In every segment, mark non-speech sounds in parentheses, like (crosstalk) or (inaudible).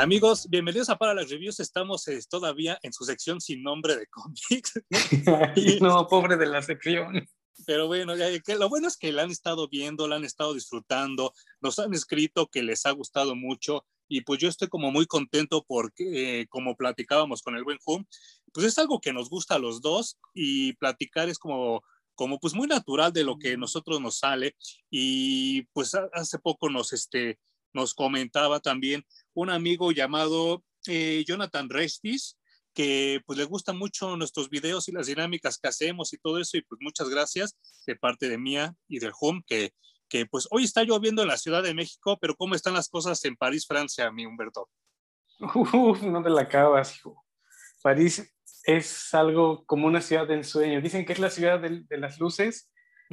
Amigos, bienvenidos a Para las Reviews. Estamos eh, todavía en su sección sin nombre de cómics. (laughs) (laughs) no, pobre de la sección. Pero bueno, que lo bueno es que la han estado viendo, la han estado disfrutando, nos han escrito que les ha gustado mucho y pues yo estoy como muy contento porque eh, como platicábamos con el buen Hum, pues es algo que nos gusta a los dos y platicar es como como pues muy natural de lo que nosotros nos sale y pues hace poco nos este nos comentaba también un amigo llamado eh, Jonathan Restis, que pues le gustan mucho nuestros videos y las dinámicas que hacemos y todo eso, y pues muchas gracias de parte de Mía y del Home, que, que pues hoy está lloviendo en la Ciudad de México, pero ¿cómo están las cosas en París, Francia, mi Humberto? Uf, no te la acabas, hijo. París es algo como una ciudad de ensueño. Dicen que es la ciudad de, de las luces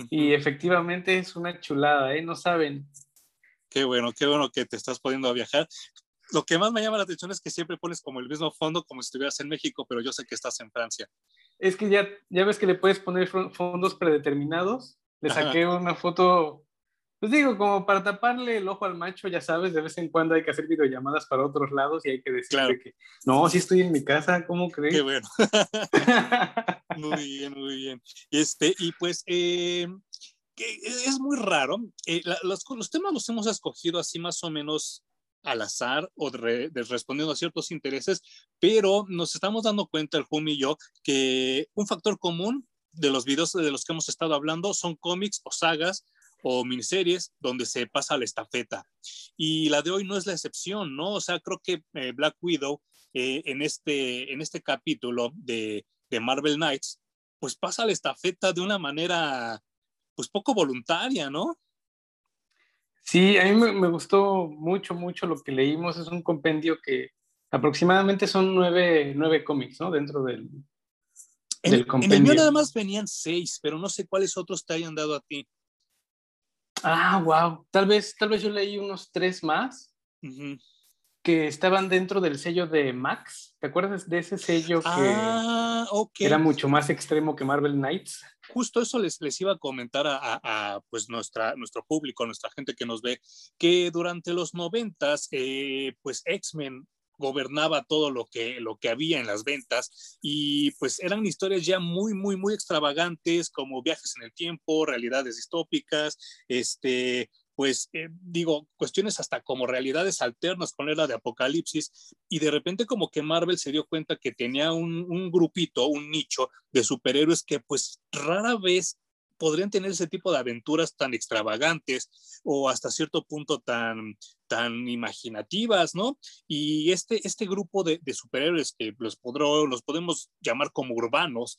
y efectivamente es una chulada, ¿eh? No saben Qué bueno, qué bueno que te estás poniendo a viajar. Lo que más me llama la atención es que siempre pones como el mismo fondo como si estuvieras en México, pero yo sé que estás en Francia. Es que ya, ya ves que le puedes poner fondos predeterminados. Le saqué una foto, pues digo, como para taparle el ojo al macho, ya sabes, de vez en cuando hay que hacer videollamadas para otros lados y hay que decirle que no, sí estoy en mi casa, ¿cómo crees? Qué bueno. (laughs) muy bien, muy bien. Este, y pues, eh, es muy raro. Eh, los, temas los hemos escogido así más o menos al azar o respondiendo a ciertos intereses, pero nos estamos dando cuenta, el Jumi y yo, que un factor común de los videos de los que hemos estado hablando son cómics o sagas o miniseries donde se pasa la estafeta. Y la de hoy no es la excepción, ¿no? O sea, creo que eh, Black Widow eh, en, este, en este capítulo de, de Marvel Knights, pues pasa la estafeta de una manera pues poco voluntaria, ¿no? Sí, a mí me, gustó mucho, mucho lo que leímos. Es un compendio que aproximadamente son nueve, nueve cómics, ¿no? Dentro del, del compendio. En el mío nada más venían seis, pero no sé cuáles otros te hayan dado a ti. Ah, wow. Tal vez, tal vez yo leí unos tres más que estaban dentro del sello de Max. ¿Te acuerdas de ese sello que ah, era mucho más extremo que Marvel Knights? justo eso les, les iba a comentar a, pues nuestra, nuestro público, nuestra gente que nos ve, que durante los noventas, eh, pues X-Men gobernaba todo lo que, lo que había en las ventas y pues eran historias ya muy, muy, muy extravagantes como viajes en el tiempo, realidades distópicas, este, pues eh, digo, cuestiones hasta como realidades alternas con la de Apocalipsis, y de repente como que Marvel se dio cuenta que tenía un, grupito, un nicho de superhéroes que pues rara vez podrían tener ese tipo de aventuras tan extravagantes o hasta cierto punto tan, tan imaginativas, ¿no? Y este, este grupo de, de superhéroes que los, podró, los podemos llamar como urbanos,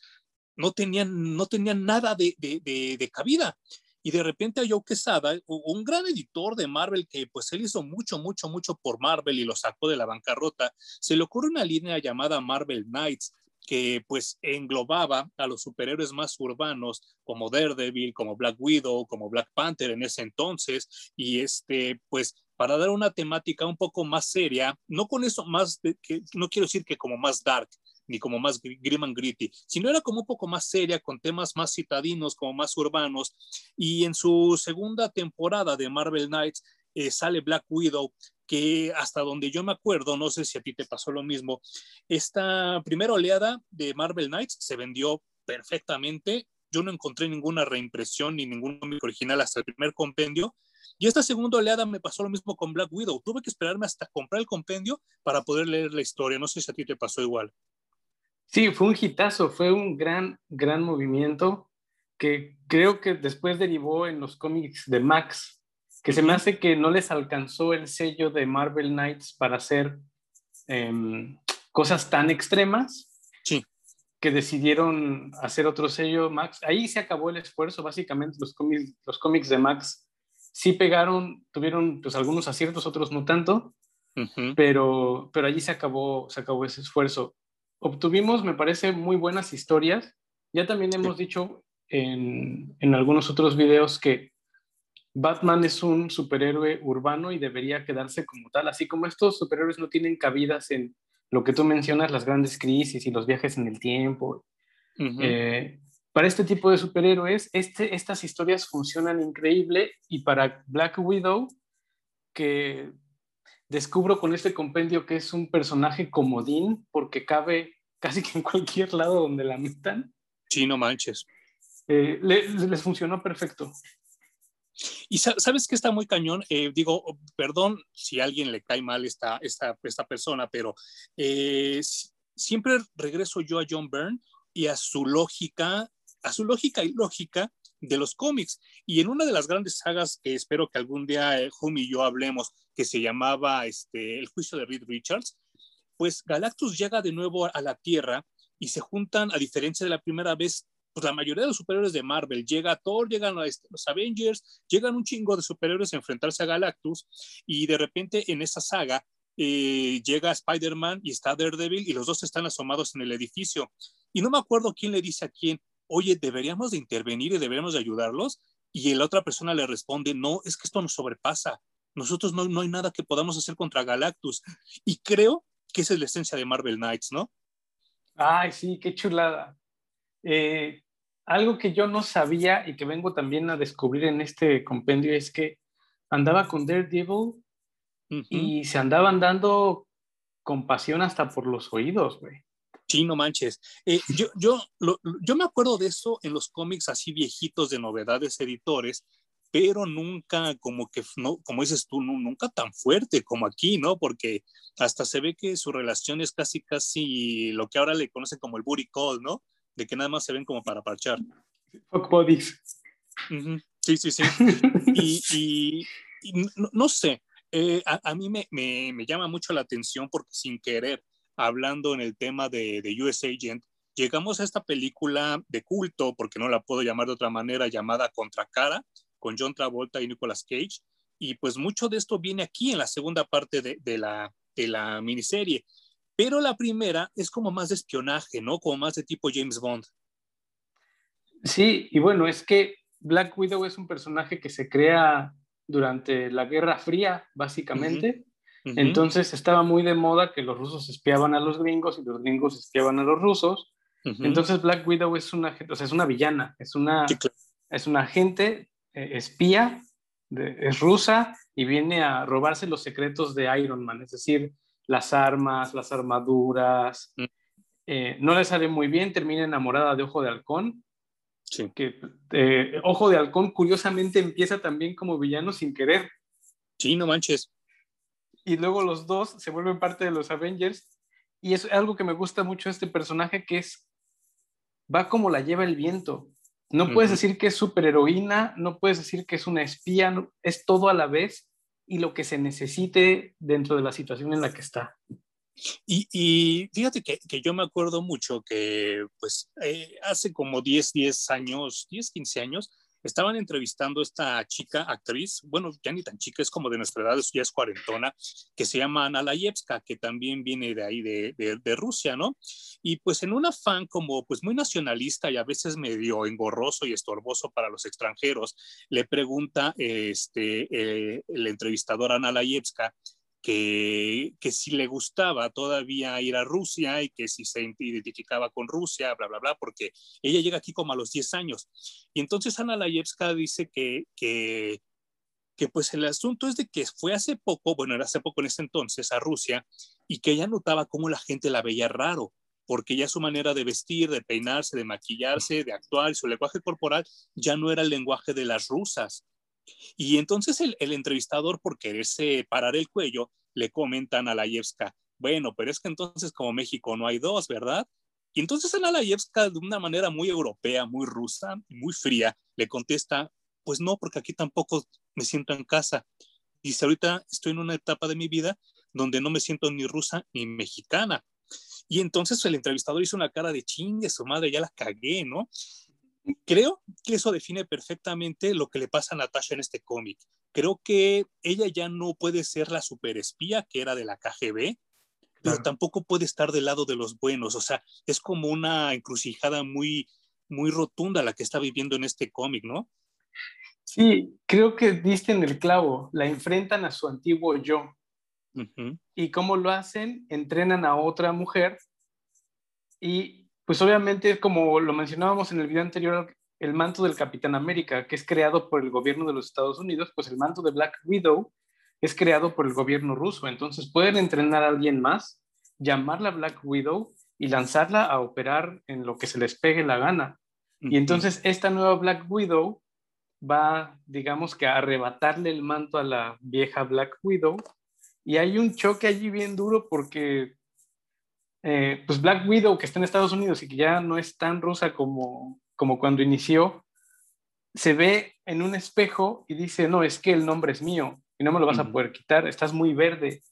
no tenían, no tenían nada de, de, de cabida y de repente a Joe Quesada, un gran editor de Marvel que pues él hizo mucho, mucho, mucho por Marvel y lo sacó de la bancarrota, se le ocurre una línea llamada Marvel Knights que pues englobaba a los superhéroes más urbanos como Daredevil, como Black Widow, como Black Panther en ese entonces y este pues para dar una temática un poco más seria, no con eso más, que, no quiero decir que como más dark, ni como más grim and gritty, sino era como un poco más seria, con temas más citadinos, como más urbanos. Y en su segunda temporada de Marvel Knights eh, sale Black Widow, que hasta donde yo me acuerdo, no sé si a ti te pasó lo mismo, esta primera oleada de Marvel Knights se vendió perfectamente. Yo no encontré ninguna reimpresión ni ningún cómic original hasta el primer compendio. Y esta segunda oleada me pasó lo mismo con Black Widow. Tuve que esperarme hasta comprar el compendio para poder leer la historia. No sé si a ti te pasó igual. Sí, fue un hitazo, fue un gran, gran movimiento que creo que después derivó en los cómics de Max, que se me hace que no les alcanzó el sello de Marvel Knights para hacer em, cosas tan extremas. Sí. Que decidieron hacer otro sello Max. Ahí se acabó el esfuerzo, básicamente los cómics, los cómics de Max sí pegaron, tuvieron pues algunos aciertos, otros no tanto, pero, pero allí se acabó, se acabó ese esfuerzo obtuvimos, me parece, muy buenas historias. Ya también hemos dicho en, en, algunos otros videos que Batman es un superhéroe urbano y debería quedarse como tal, así como estos superhéroes no tienen cabidas en lo que tú mencionas, las grandes crisis y los viajes en el tiempo. Eh, para este tipo de superhéroes, este, estas historias funcionan increíble y para Black Widow, que descubro con este compendio que es un personaje comodín porque cabe casi que en cualquier lado donde la metan. Sí, no manches. Eh, les funcionó perfecto. Y sabes que está muy cañón, eh, digo, perdón si a alguien le cae mal esta, esta, esta persona, pero eh, siempre regreso yo a John Byrne y a su lógica, a su lógica y lógica de los cómics. Y en una de las grandes sagas que espero que algún día eh, y yo hablemos, que se llamaba este, El juicio de Reed Richards, pues Galactus llega de nuevo a la Tierra y se juntan, a diferencia de la primera vez, pues la mayoría de los superhéroes de Marvel, llega Thor, llegan este, los Avengers, llegan un chingo de superhéroes a enfrentarse a Galactus y de repente en esa saga eh, llega Spider-Man y está Daredevil y los dos están asomados en el edificio. Y no me acuerdo quién le dice a quién, oye, deberíamos de intervenir y deberíamos de ayudarlos. Y la otra persona le responde, no, es que esto nos sobrepasa. Nosotros no, no hay nada que podamos hacer contra Galactus. Y creo que esa es la esencia de Marvel Knights, ¿no? Ay, sí, qué chulada. Eh, algo que yo no sabía y que vengo también a descubrir en este compendio es que andaba con Daredevil y se andaban dando compasión hasta por los oídos, güey. Sí, no manches. Eh, yo, yo, yo me acuerdo de eso en los cómics así viejitos de novedades editores, pero nunca como que, no, como dices tú, nunca tan fuerte como aquí, ¿no? Porque hasta se ve que su relación es casi, casi lo que ahora le conocen como el booty call, ¿no? de que nada más se ven como para parchar. Fuck bodies. Sí, sí, sí. (laughs) y, no, sé, eh, a, mí me, me, llama mucho la atención porque sin querer, hablando en el tema de, de US Agent, llegamos a esta película de culto, porque no la puedo llamar de otra manera, llamada Contracara, con John Travolta y Nicolas Cage. Y pues mucho de esto viene aquí en la segunda parte de, de, la, de la miniserie. Pero la primera es como más de espionaje, ¿no? Como más de tipo James Bond. Sí, y bueno, es que Black Widow es un personaje que se crea durante la Guerra Fría, básicamente. Entonces estaba muy de moda que los rusos espiaban a los gringos y los gringos espiaban a los rusos. Entonces Black Widow es una, o sea, es una villana, es una, es una agente eh, espía, es rusa y viene a robarse los secretos de Iron Man, es decir, las armas, las armaduras. Mm. Eh, no le sale muy bien, termina enamorada de Ojo de Halcón. Sí. Que eh, Ojo de Halcón curiosamente empieza también como villano sin querer. Sí, no manches. Y luego los dos se vuelven parte de los Avengers. Y es algo que me gusta mucho de este personaje que es, va como la lleva el viento. No puedes decir que es superheroína, no puedes decir que es una espía, es todo a la vez y lo que se necesite dentro de la situación en la que está. Y, fíjate que, yo me acuerdo mucho que pues eh, hace como 10, 10 años, 10, 15 años, estaban entrevistando a esta chica actriz, bueno, ya ni tan chica, es como de nuestra edad, ya es cuarentona, que se llama Ana Layevska, que también viene de ahí, de, de, Rusia, ¿no? Y pues en un afán como pues muy nacionalista y a veces medio engorroso y estorboso para los extranjeros, le pregunta este, eh, el entrevistador Ana Layevska que, si le gustaba todavía ir a Rusia y que si se identificaba con Rusia, bla, bla, bla, porque ella llega aquí como a los 10 años. Y entonces Ana Layevska dice que, que, que pues el asunto es de que fue hace poco, bueno, era hace poco en ese entonces, a Rusia, y que ella notaba cómo la gente la veía raro, porque ya su manera de vestir, de peinarse, de maquillarse, de actuar, su lenguaje corporal ya no era el lenguaje de las rusas, y entonces el, entrevistador, por quererse parar el cuello, le comentan a Layevska, bueno, pero es que entonces como México no hay dos, ¿verdad? Y entonces Ana Layevska, de una manera muy europea, muy rusa, muy fría, le contesta, pues no, porque aquí tampoco me siento en casa. Dice, ahorita estoy en una etapa de mi vida donde no me siento ni rusa ni mexicana. Y entonces el entrevistador hizo una cara de chingue, su madre, ya la cagué, ¿no? Creo que eso define perfectamente lo que le pasa a Natasha en este cómic. Creo que ella ya no puede ser la superespía que era de la KGB, pero tampoco puede estar del lado de los buenos. O sea, es como una encrucijada muy, muy rotunda la que está viviendo en este cómic, ¿no? Sí, creo que diste en el clavo. La enfrentan a su antiguo yo. ¿Y cómo lo hacen? Entrenan a otra mujer y pues obviamente, como lo mencionábamos en el video anterior, el manto del Capitán América, que es creado por el gobierno de los Estados Unidos, pues el manto de Black Widow es creado por el gobierno ruso. Entonces pueden entrenar a alguien más, llamarla Black Widow y lanzarla a operar en lo que se les pegue la gana. Y entonces esta nueva Black Widow va, digamos que a arrebatarle el manto a la vieja Black Widow. Y hay un choque allí bien duro porque, eh, pues Black Widow, que está en Estados Unidos y que ya no es tan rusa como, como cuando inició, se ve en un espejo y dice, no, es que el nombre es mío y no me lo vas a poder quitar, estás muy verde.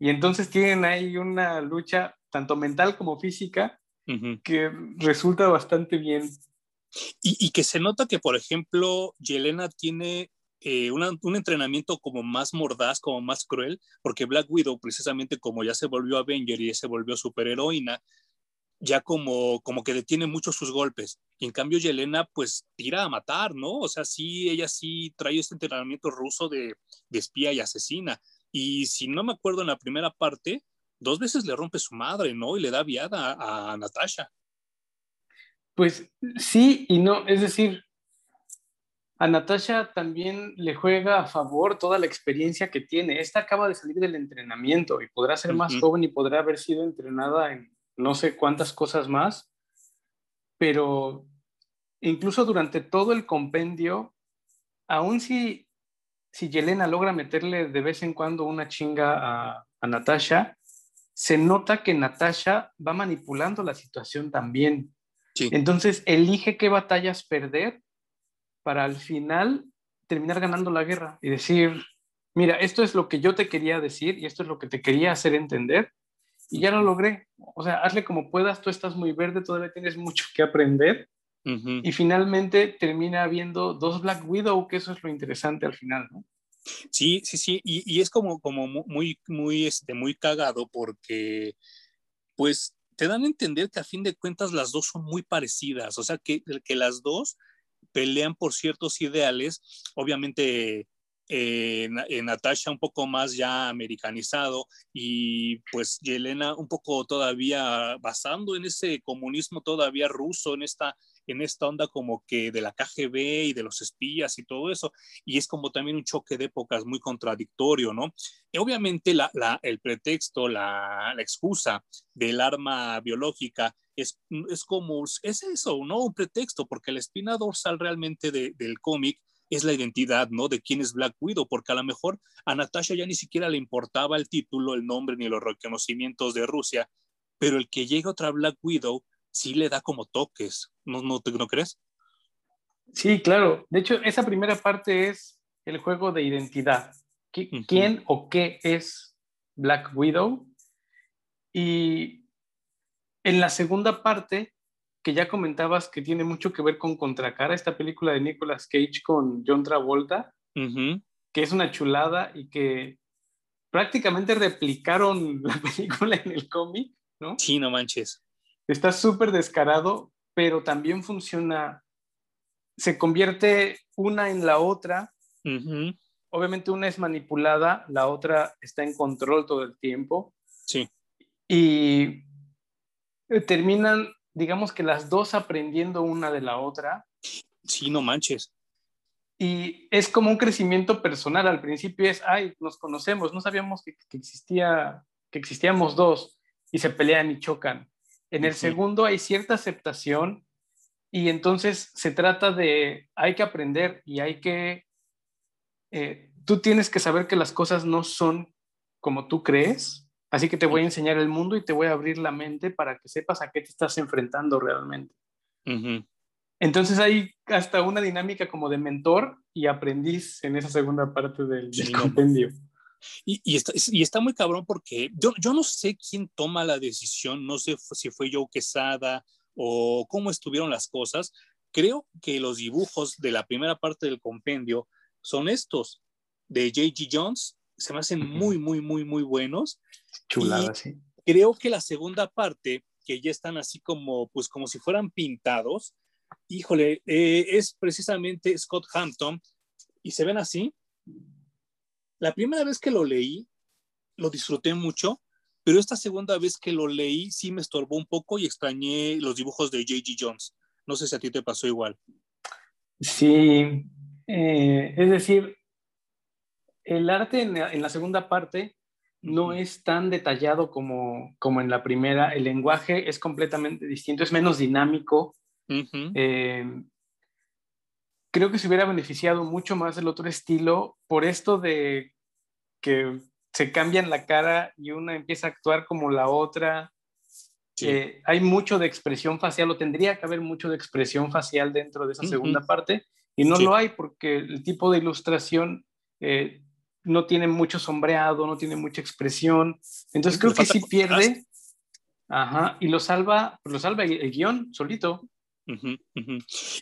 Y entonces tienen ahí una lucha tanto mental como física que resulta bastante bien. Y, que se nota que, por ejemplo, Yelena tiene eh, un entrenamiento como más mordaz, como más cruel, porque Black Widow, precisamente como ya se volvió Avenger y ya se volvió superheroína, ya como, como que detiene mucho sus golpes. Y en cambio Yelena pues tira a matar, ¿no? O sea, sí, ella sí trae este entrenamiento ruso de, espía y asesina. Y si no me acuerdo en la primera parte, dos veces le rompe su madre, ¿no? Y le da viada a Natasha. Pues sí y no, es decir, a Natasha también le juega a favor toda la experiencia que tiene. Esta acaba de salir del entrenamiento y podrá ser más joven y podrá haber sido entrenada en no sé cuántas cosas más, pero incluso durante todo el compendio, aun si, si Yelena logra meterle de vez en cuando una chinga a, a Natasha, se nota que Natasha va manipulando la situación también. Entonces elige qué batallas perder para al final terminar ganando la guerra y decir, mira, esto es lo que yo te quería decir y esto es lo que te quería hacer entender y ya lo logré. O sea, hazle como puedas, tú estás muy verde, todavía tienes mucho que aprender. Y finalmente termina habiendo dos Black Widow, que eso es lo interesante al final, ¿no? Sí, sí, sí, y, y es como, como muy, muy, este, muy cagado porque, pues, te dan a entender que a fin de cuentas las dos son muy parecidas, o sea, que, que las dos pelean por ciertos ideales, obviamente eh, Natasha un poco más ya americanizado y pues Yelena un poco todavía basando en ese comunismo todavía ruso, en esta en esta onda como que de la KGB y de los espías y todo eso, y es como también un choque de épocas muy contradictorio, ¿no? Y obviamente el pretexto, la, excusa del arma biológica es, es como, es eso, ¿no? Un pretexto, porque la espina dorsal realmente de, del cómic es la identidad, ¿no? De quién es Black Widow, porque a lo mejor a Natasha ya ni siquiera le importaba el título, el nombre ni los reconocimientos de Rusia, pero el que llegue otra Black Widow sí le da como toques, ¿no, no, ¿no crees? Sí, claro. De hecho, esa primera parte es el juego de identidad. ¿Quién o qué es Black Widow? Y en la segunda parte, que ya comentabas que tiene mucho que ver con Contracara, esta película de Nicolas Cage con John Travolta, que es una chulada y que prácticamente replicaron (laughs) la película en el cómic, ¿no? Sí, no manches. Está súper descarado, pero también funciona, se convierte una en la otra. Obviamente una es manipulada, la otra está en control todo el tiempo. Sí. Y terminan, digamos que las dos aprendiendo una de la otra. Sí, no manches. Y es como un crecimiento personal. Al principio es, ay, nos conocemos, no sabíamos que, que existía, que existíamos dos y se pelean y chocan. En el segundo hay cierta aceptación y entonces se trata de, hay que aprender y hay que, eh, tú tienes que saber que las cosas no son como tú crees, así que te voy a enseñar el mundo y te voy a abrir la mente para que sepas a qué te estás enfrentando realmente. Entonces hay hasta una dinámica como de mentor y aprendiz en esa segunda parte del, compendio. Y, está, muy cabrón porque yo, yo no sé quién toma la decisión, no sé si fue Joe Quesada o cómo estuvieron las cosas. Creo que los dibujos de la primera parte del compendio son estos de J.G. Jones, se me hacen muy, muy, muy, muy buenos. Chulada, sí. Creo que la segunda parte, que ya están así como, pues como si fueran pintados, híjole, eh, es precisamente Scott Hampton y se ven así la primera vez que lo leí, lo disfruté mucho, pero esta segunda vez que lo leí sí me estorbó un poco y extrañé los dibujos de J.G. Jones. No sé si a ti te pasó igual. Sí, eh, es decir, el arte en la, segunda parte no es tan detallado como, como en la primera. El lenguaje es completamente distinto, es menos dinámico. Eh, creo que se hubiera beneficiado mucho más del otro estilo por esto de que se cambian la cara y una empieza a actuar como la otra. Eh, hay mucho de expresión facial, o tendría que haber mucho de expresión facial dentro de esa segunda parte, y no lo hay porque el tipo de ilustración eh, no tiene mucho sombreado, no tiene mucha expresión. Entonces creo que sí pierde. Ajá, y lo salva, lo salva el, guion solito.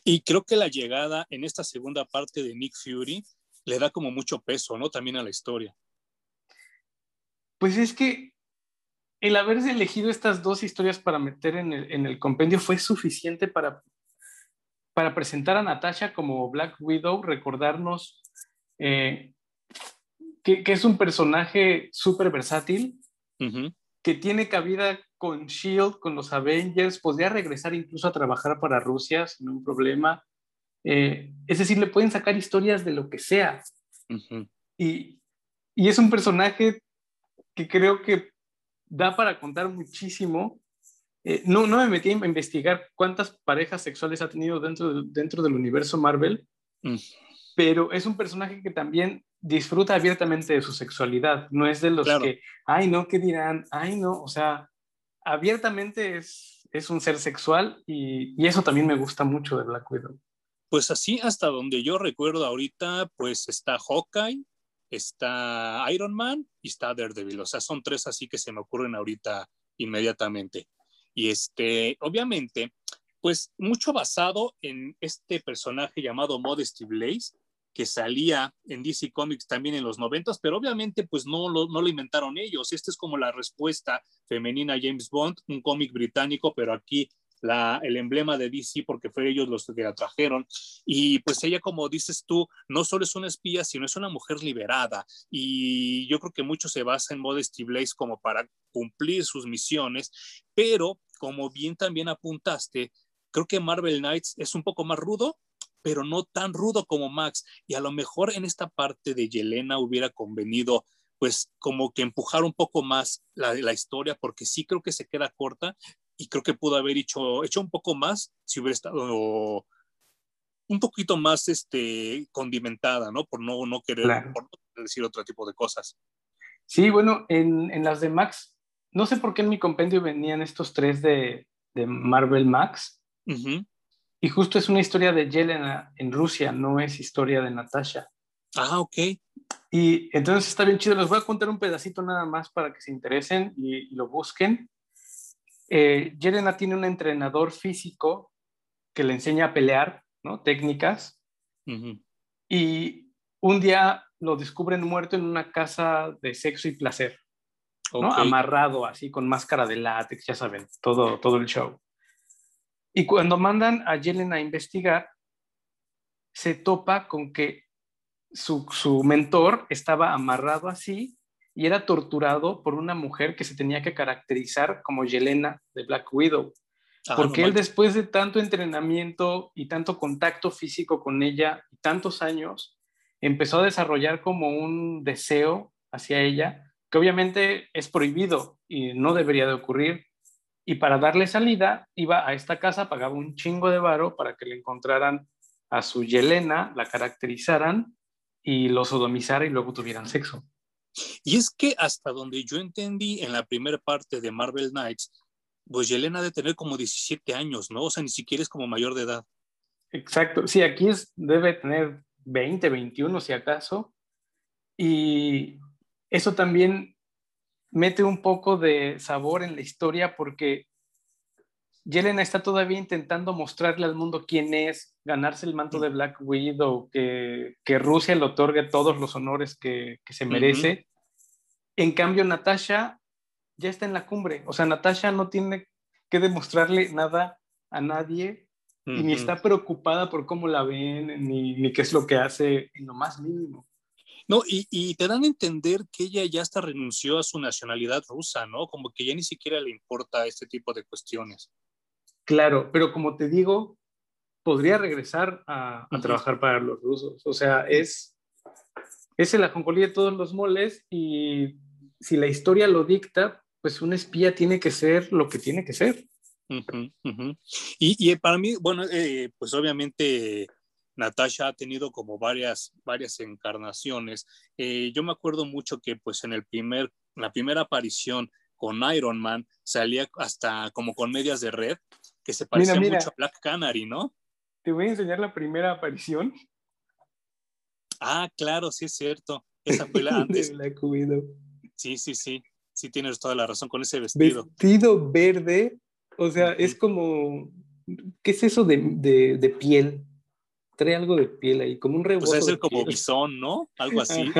Y creo que la llegada en esta segunda parte de Nick Fury le da como mucho peso, ¿no? También a la historia. Pues es que el haberse elegido estas dos historias para meter en el, compendio fue suficiente para, para presentar a Natasha como Black Widow, recordarnos eh, que, es un personaje súper versátil, que tiene cabida con Shield, con los Avengers, podría regresar incluso a trabajar para Rusia sin un problema. Eh, es decir, le pueden sacar historias de lo que sea. y, y, es un personaje que creo que da para contar muchísimo. Eh, no, no me metí a investigar cuántas parejas sexuales ha tenido dentro, dentro del universo Marvel, mm. Pero es un personaje que también disfruta abiertamente de su sexualidad. No es de los que, ay, no, ¿qué dirán? Ay, no, o sea, abiertamente es, es un ser sexual y, y eso también me gusta mucho de Black Widow. Pues así, hasta donde yo recuerdo ahorita, pues está Hawkeye, está Iron Man y está Daredevil. O sea, son tres así que se me ocurren ahorita inmediatamente. Y este, obviamente, pues mucho basado en este personaje llamado Modesty Blaze, que salía en DC Comics también en los noventas, pero obviamente pues no lo, no lo inventaron ellos. Esta es como la respuesta femenina a James Bond, un cómic británico, pero aquí el emblema de DC porque fue ellos los que la trajeron. Y pues ella, como dices tú, no solo es una espía, sino es una mujer liberada. Y yo creo que mucho se basa en Modesty Blaze como para cumplir sus misiones, pero como bien también apuntaste, creo que Marvel Knights es un poco más rudo, pero no tan rudo como Max. Y a lo mejor en esta parte de Yelena hubiera convenido pues como que empujar un poco más la, la, historia, porque sí creo que se queda corta, y creo que pudo haber hecho, hecho un poco más si hubiera estado un poquito más este, condimentada, ¿no? Por no, no querer decir otro tipo de cosas. Sí, bueno, en, en, las de Max, no sé por qué en mi compendio venían estos tres de, de Marvel Max. Y justo es una historia de Yelena en Rusia, no es historia de Natasha. Ah, ok. Y entonces está bien chido. Les voy a contar un pedacito nada más para que se interesen y, y lo busquen. Eh, Yelena tiene un entrenador físico que le enseña a pelear, ¿no? Técnicas. Y un día lo descubren muerto en una casa de sexo y placer, ¿no? Amarrado así, con máscara de látex, ya saben, todo, todo el show. Y cuando mandan a Yelena a investigar, se topa con que su, su mentor estaba amarrado así y era torturado por una mujer que se tenía que caracterizar como Yelena de Black Widow. Ah, porque él después de tanto entrenamiento y tanto contacto físico con ella y tantos años, empezó a desarrollar como un deseo hacia ella, que obviamente es prohibido y no debería de ocurrir. Y para darle salida, iba a esta casa, pagaba un chingo de varo para que le encontraran a su Yelena, la caracterizaran y lo sodomizara y luego tuvieran sexo. Y es que hasta donde yo entendí en la primera parte de Marvel Knights, pues Yelena de tener como 17 años, ¿no? O sea, ni siquiera es como mayor de edad. Exacto, sí, aquí es, debe tener 20, 21 si acaso. Y eso también mete un poco de sabor en la historia porque Yelena está todavía intentando mostrarle al mundo quién es, ganarse el manto de Black Widow, que, que Rusia le otorgue todos los honores que, que se merece. En cambio, Natasha ya está en la cumbre. O sea, Natasha no tiene que demostrarle nada a nadie y ni está preocupada por cómo la ven, ni, ni, qué es lo que hace en lo más mínimo. No, y, y, te dan a entender que ella ya hasta renunció a su nacionalidad rusa, ¿no? Como que ya ni siquiera le importa este tipo de cuestiones. Claro, pero como te digo, podría regresar a, trabajar para los rusos. O sea, es, Es el ajonjolí de todos los moles y si la historia lo dicta, pues un espía tiene que ser lo que tiene que ser. Y, para mí, bueno, eh, pues obviamente Natasha ha tenido como varias, varias encarnaciones. Eh, yo me acuerdo mucho que pues en el primer, la primera aparición con Iron Man salía hasta como con medias de red, que se parecía mucho a Black Canary, ¿no? Te voy a enseñar la primera aparición. Ah, claro, sí es cierto. Esa fue la (laughs) antes. Sí, sí, sí. Sí tienes toda la razón con ese vestido. Vestido verde, o sea, es como, ¿qué es eso de, de, piel? Trae algo de piel ahí, como un rebozo. Pues es como bisón, ¿no? Algo así.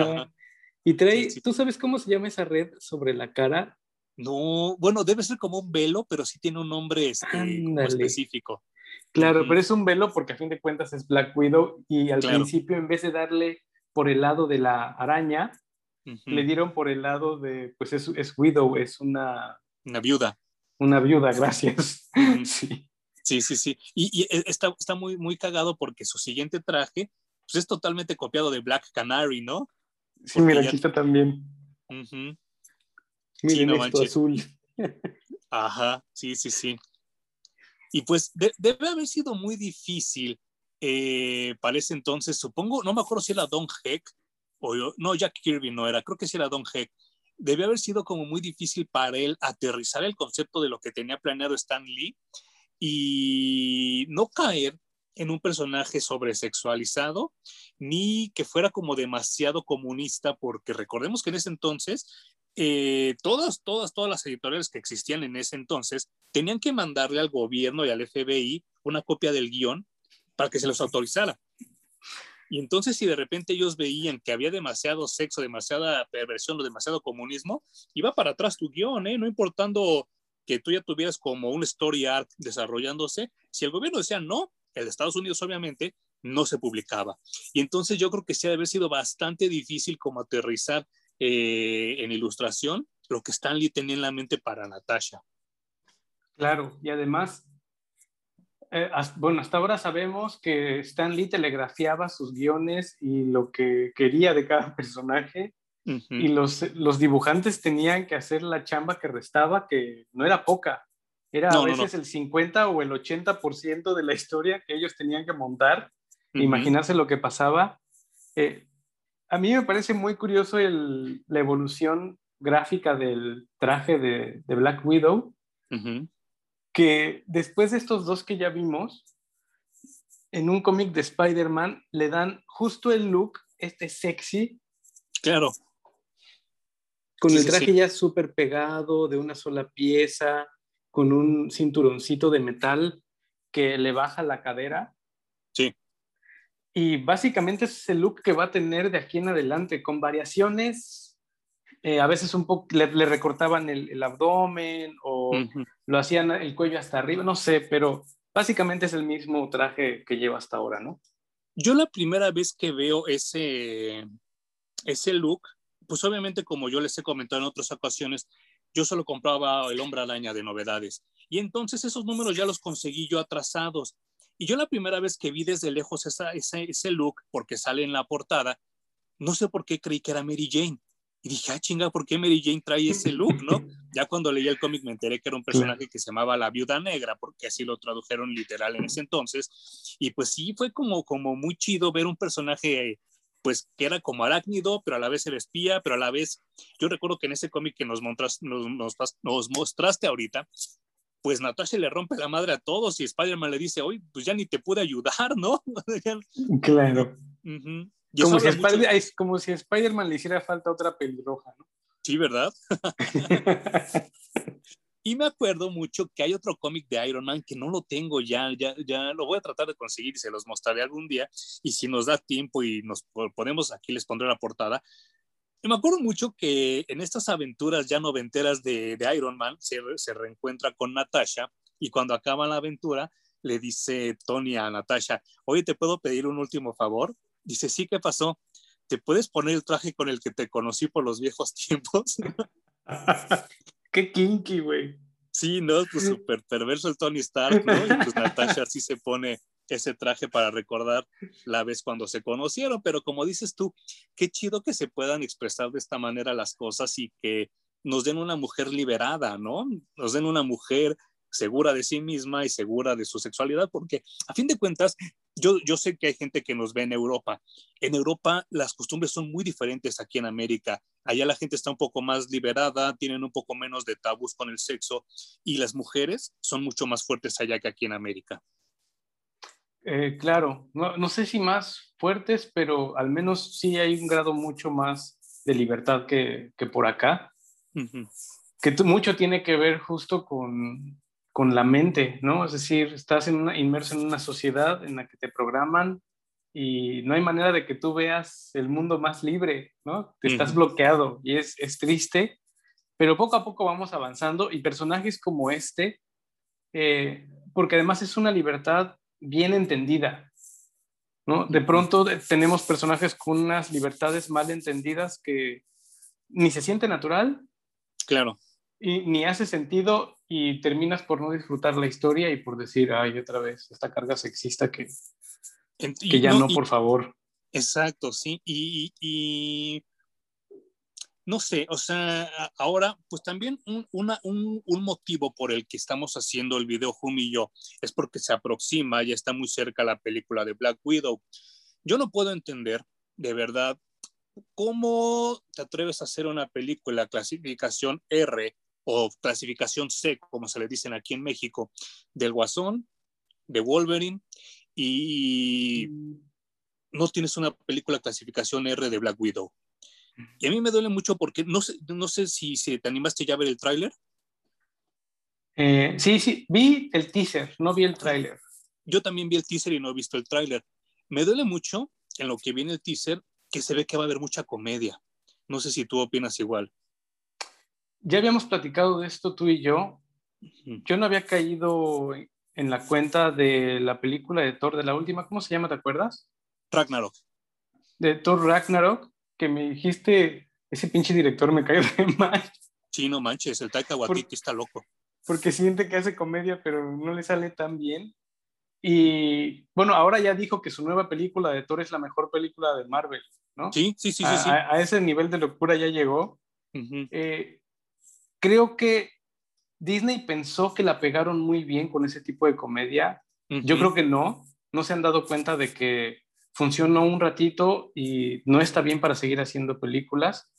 Y trae, ¿tú sabes cómo se llama esa red sobre la cara? No, bueno, debe ser como un velo, pero sí tiene un nombre este, específico. Claro, pero es un velo porque a fin de cuentas es Black Widow y al principio en vez de darle por el lado de la araña, le dieron por el lado de, pues es, es Widow, es una... Una viuda. Una viuda, gracias. (laughs) sí. Sí, sí, sí. Y, e, está, está muy, muy cagado porque su siguiente traje pues, es totalmente copiado de Black Canary, ¿no? Sí, mira, aquí está también. Miren esto azul. Ajá, sí, sí, sí. Y pues debe haber sido muy difícil eh, para ese entonces, supongo, no me acuerdo si era Don Heck o no, Jack Kirby no era, creo que sí era Don Heck. Debe haber sido como muy difícil para él aterrizar el concepto de lo que tenía planeado Stan Lee y no caer en un personaje sobresexualizado, ni que fuera como demasiado comunista, porque recordemos que en ese entonces eh, todas, todas, todas las editoriales que existían en ese entonces tenían que mandarle al gobierno y al FBI una copia del guion para que se los autorizara. Y entonces si de repente ellos veían que había demasiado sexo, demasiada perversión o demasiado comunismo, iba para atrás tu guion, ¿eh? no importando que tú ya tuvieras como un story arc desarrollándose, si el gobierno decía no, el de Estados Unidos obviamente no se publicaba. Y entonces yo creo que sí ha de haber sido bastante difícil como aterrizar eh, en ilustración lo que Stanley tenía en la mente para Natasha. Claro, y además, eh, bueno, hasta ahora sabemos que Stanley telegrafiaba sus guiones y lo que quería de cada (laughs) personaje, y los, los dibujantes tenían que hacer la chamba que restaba, que no era poca. Era a veces el 50 o el 80% de la historia que ellos tenían que montar, imaginarse lo que pasaba. Eh, a mí me parece muy curioso la evolución gráfica del traje de, Black Widow, que después de estos dos que ya vimos, en un cómic de Spider-Man le dan justo el look, este sexy. Claro. Con el traje ya súper pegado, de una sola pieza, con un cinturoncito de metal que le baja la cadera. Sí. Y básicamente ese es el look que va a tener de aquí en adelante, con variaciones. Eh, a veces un poco le, recortaban el, abdomen o lo hacían el cuello hasta arriba, no sé, pero básicamente es el mismo traje que lleva hasta ahora, ¿no? Yo la primera vez que veo ese, ese look, pues obviamente como yo les he comentado en otras ocasiones, yo solo compraba el hombre araña de novedades. Y entonces esos números ya los conseguí yo atrasados. Y yo la primera vez que vi desde lejos esa, ese, look, porque sale en la portada, no sé por qué creí que era Mary Jane. Y dije, ah, chinga, ¿por qué Mary Jane trae ese look, no? (laughs) Ya cuando leí el cómic me enteré que era un personaje que se llamaba La Viuda Negra, porque así lo tradujeron literal en ese entonces. Y pues sí, fue como, como muy chido ver un personaje, pues que era como arácnido, pero a la vez era espía, pero a la vez, yo recuerdo que en ese cómic que nos, nos, nos mostraste ahorita, pues Natasha le rompe la madre a todos y Spider-Man le dice, hoy pues ya ni te pude ayudar, ¿no? (laughs) claro. como, si es como si a Spider-Man le hiciera falta otra pelirroja, ¿no? Sí, ¿verdad? (laughs) y me acuerdo mucho que hay otro cómic de Iron Man que no lo tengo ya, ya, ya lo voy a tratar de conseguir y se los mostraré algún día. Y si nos da tiempo y nos ponemos aquí, les pondré la portada me acuerdo mucho que en estas aventuras ya noventeras de, de Iron Man se, se, reencuentra con Natasha y cuando acaba la aventura le dice Tony a Natasha, oye, ¿te puedo pedir un último favor? Dice, sí, ¿qué pasó? ¿Te puedes poner el traje con el que te conocí por los viejos tiempos? (laughs) Qué kinky, güey. Sí, ¿no? Pues súper perverso el Tony Stark, ¿no? Y pues Natasha sí se pone ese traje para recordar la vez cuando se conocieron, pero como dices tú, qué chido que se puedan expresar de esta manera las cosas y que nos den una mujer liberada, ¿no? Nos den una mujer segura de sí misma y segura de su sexualidad, porque a fin de cuentas, yo, yo sé que hay gente que nos ve en Europa. En Europa las costumbres son muy diferentes aquí en América. Allá la gente está un poco más liberada, tienen un poco menos de tabús con el sexo y las mujeres son mucho más fuertes allá que aquí en América. Eh, claro, no, no, sé si más fuertes, pero al menos sí hay un grado mucho más de libertad que, que por acá. Que mucho tiene que ver justo con, con la mente, ¿no? Es decir, estás en una, inmerso en una sociedad en la que te programan y no hay manera de que tú veas el mundo más libre, ¿no? Te estás bloqueado y es, es, triste, pero poco a poco vamos avanzando y personajes como este, eh, porque además es una libertad bien entendida, ¿no? De pronto tenemos personajes con unas libertades mal entendidas que ni se siente natural. Claro y ni hace sentido y terminas por no disfrutar la historia y por decir, ay, otra vez, esta carga sexista que, que ya no, por favor. Exacto, sí. Y, y, no sé, o sea, ahora, pues también un, una, un, un, motivo por el que estamos haciendo el video Jumi y yo es porque se aproxima, ya está muy cerca la película de Black Widow. Yo no puedo entender, de verdad, cómo te atreves a hacer una película clasificación R o clasificación C, como se le dicen aquí en México, del Guasón, de Wolverine, y no tienes una película clasificación R de Black Widow. Y a mí me duele mucho porque no sé, no sé si, si te animaste ya a ver el tráiler. Eh, sí, sí, vi el teaser, no vi el tráiler. Yo también vi el teaser y no he visto el tráiler. Me duele mucho en lo que viene el teaser que se ve que va a haber mucha comedia. No sé si tú opinas igual ya habíamos platicado de esto tú y yo. Yo no había caído en la cuenta de la película de Thor de la última, ¿cómo se llama? ¿Te acuerdas? Ragnarok. De Thor Ragnarok, que me dijiste, ese pinche director me cae (laughs) de mal. Sí, no manches, el Taika Waititi está loco. Porque siente que hace comedia, pero no le sale tan bien. Y bueno, ahora ya dijo que su nueva película de Thor es la mejor película de Marvel, ¿no? Sí, sí, sí, sí. A, ese nivel de locura ya llegó. eh, creo que Disney pensó que la pegaron muy bien con ese tipo de comedia. Yo creo que no. No se han dado cuenta de que funcionó un ratito y no está bien para seguir haciendo películas.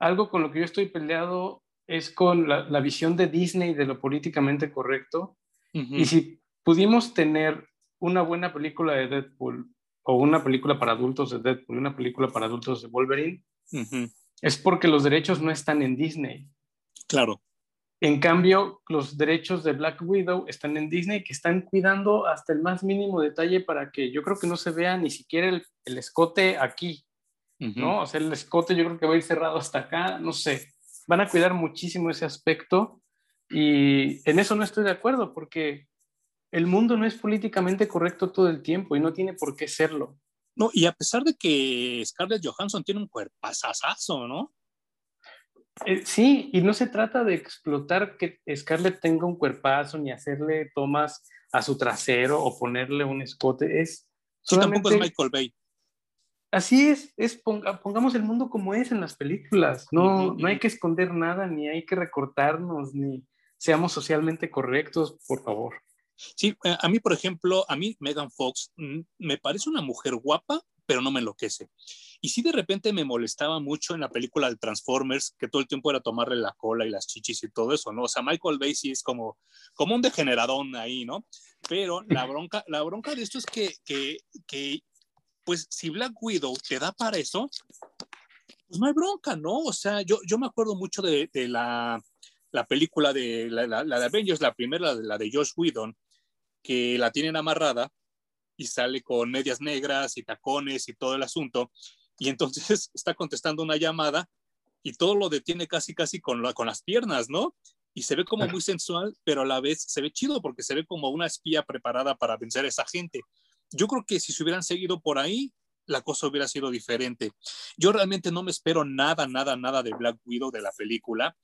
Algo con lo que yo estoy peleado es con la, visión de Disney de lo políticamente correcto. Y si pudimos tener una buena película de Deadpool o una película para adultos de Deadpool, una película para adultos de Wolverine, es porque los derechos no están en Disney. Claro. En cambio, los derechos de Black Widow están en Disney, que están cuidando hasta el más mínimo detalle para que yo creo que no se vea ni siquiera el, escote aquí, ¿no? O sea, el escote yo creo que va a ir cerrado hasta acá, no sé. Van a cuidar muchísimo ese aspecto y en eso no estoy de acuerdo porque el mundo no es políticamente correcto todo el tiempo y no tiene por qué serlo. No, y a pesar de que Scarlett Johansson tiene un cuerpazazazo, ¿no? Eh, sí, y no se trata de explotar que Scarlett tenga un cuerpazo ni hacerle tomas a su trasero o ponerle un escote. Es tampoco es Michael Bay. Así es, es pongamos el mundo como es en las películas. No, no hay que esconder nada, ni hay que recortarnos, ni seamos socialmente correctos, por favor. Sí, eh, a mí, por ejemplo, a mí Megan Fox mm, me parece una mujer guapa, pero no me enloquece. Y sí de repente me molestaba mucho en la película de Transformers, que todo el tiempo era tomarle la cola y las chichis y todo eso, ¿no? O sea, Michael Bay sí es como, como un degeneradón ahí, ¿no? Pero la (laughs) bronca, la bronca de esto es que, que, que, pues si Black Widow te da para eso, pues no hay bronca, ¿no? O sea, yo, yo me acuerdo mucho de, de la, la, película de la, la, la, de Avengers, la primera, la de Josh Whedon, que la tienen amarrada y sale con medias negras y tacones y todo el asunto y entonces (laughs) está contestando una llamada y todo lo detiene casi, casi con, con las piernas, ¿no? Y se ve como muy sensual, pero a la vez se ve chido porque se ve como una espía preparada para vencer a esa gente. Yo creo que si se hubieran seguido por ahí, la cosa hubiera sido diferente. Yo realmente no me espero nada, nada, nada de Black Widow de la película.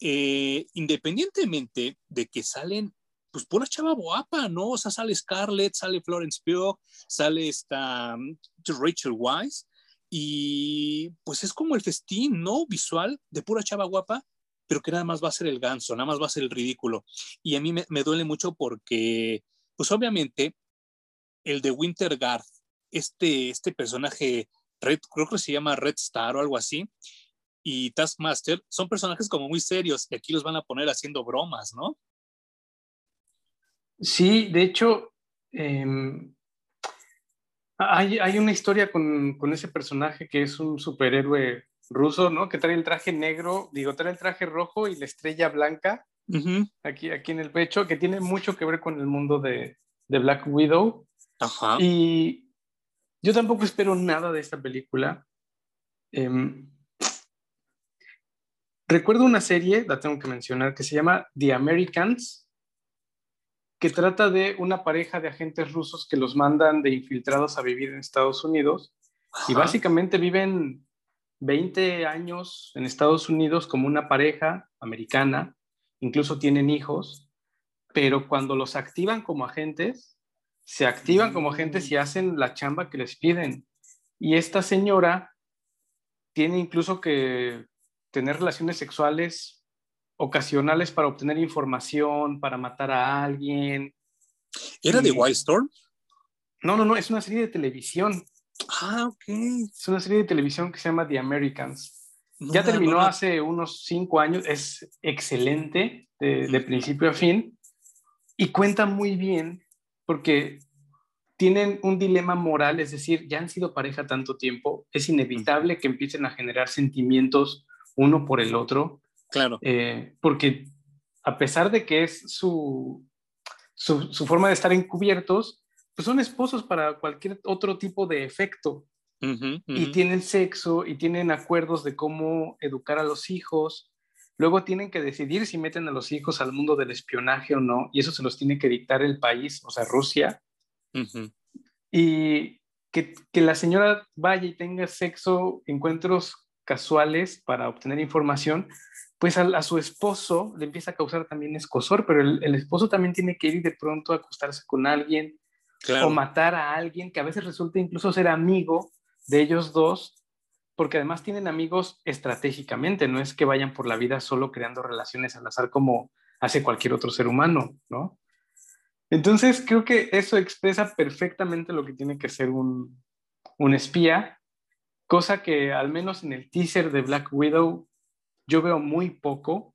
Eh, independientemente de que salen pues pura chava guapa, ¿no? O sea, sale Scarlett, sale Florence Pugh, sale esta mm, Rachel Wise, y pues es como el festín, ¿no? Visual de pura chava guapa, pero que nada más va a ser el ganso, nada más va a ser el ridículo. Y a mí me, duele mucho porque, pues obviamente, el de Winterguard, este, este personaje, Red, creo que se llama Red Star o algo así, y Taskmaster, son personajes como muy serios y aquí los van a poner haciendo bromas, ¿no? Sí, de hecho, em, hay, hay, una historia con, con, ese personaje que es un superhéroe ruso, ¿no? Que trae el traje negro, digo, trae el traje rojo y la estrella blanca aquí, aquí en el pecho, que tiene mucho que ver con el mundo de, de Black Widow. Ajá. Y yo tampoco espero nada de esta película. Em, recuerdo una serie, la tengo que mencionar, que se llama The Americans, que trata de una pareja de agentes rusos que los mandan de infiltrados a vivir en Estados Unidos y básicamente viven 20 años en Estados Unidos como una pareja americana, incluso tienen hijos, pero cuando los activan como agentes, se activan como agentes y hacen la chamba que les piden. Y esta señora tiene incluso que tener relaciones sexuales ocasionales para obtener información, para matar a alguien. ¿Era de White Storm? No, no, no, es una serie de televisión. Ah, ok. Es una serie de televisión que se llama The Americans. ya terminó hace unos cinco años, es excelente de, principio a fin y cuenta muy bien porque tienen un dilema moral, es decir, ya han sido pareja tanto tiempo, es inevitable que empiecen a generar sentimientos uno por el otro. Claro. Eh, porque a pesar de que es su, su, su, forma de estar encubiertos, pues son esposos para cualquier otro tipo de efecto. Y tienen sexo y tienen acuerdos de cómo educar a los hijos. Luego tienen que decidir si meten a los hijos al mundo del espionaje o no, y eso se los tiene que dictar el país, o sea, Rusia. Y que, que, la señora vaya y tenga sexo, encuentros casuales para obtener información, pues a, su esposo le empieza a causar también escosor, pero el, el, esposo también tiene que ir de pronto a acostarse con alguien, o matar a alguien que a veces resulta incluso ser amigo de ellos dos, porque además tienen amigos estratégicamente, no es que vayan por la vida solo creando relaciones al azar como hace cualquier otro ser humano, ¿no? Entonces creo que eso expresa perfectamente lo que tiene que ser un, un espía, cosa que al menos en el teaser de Black Widow yo veo muy poco.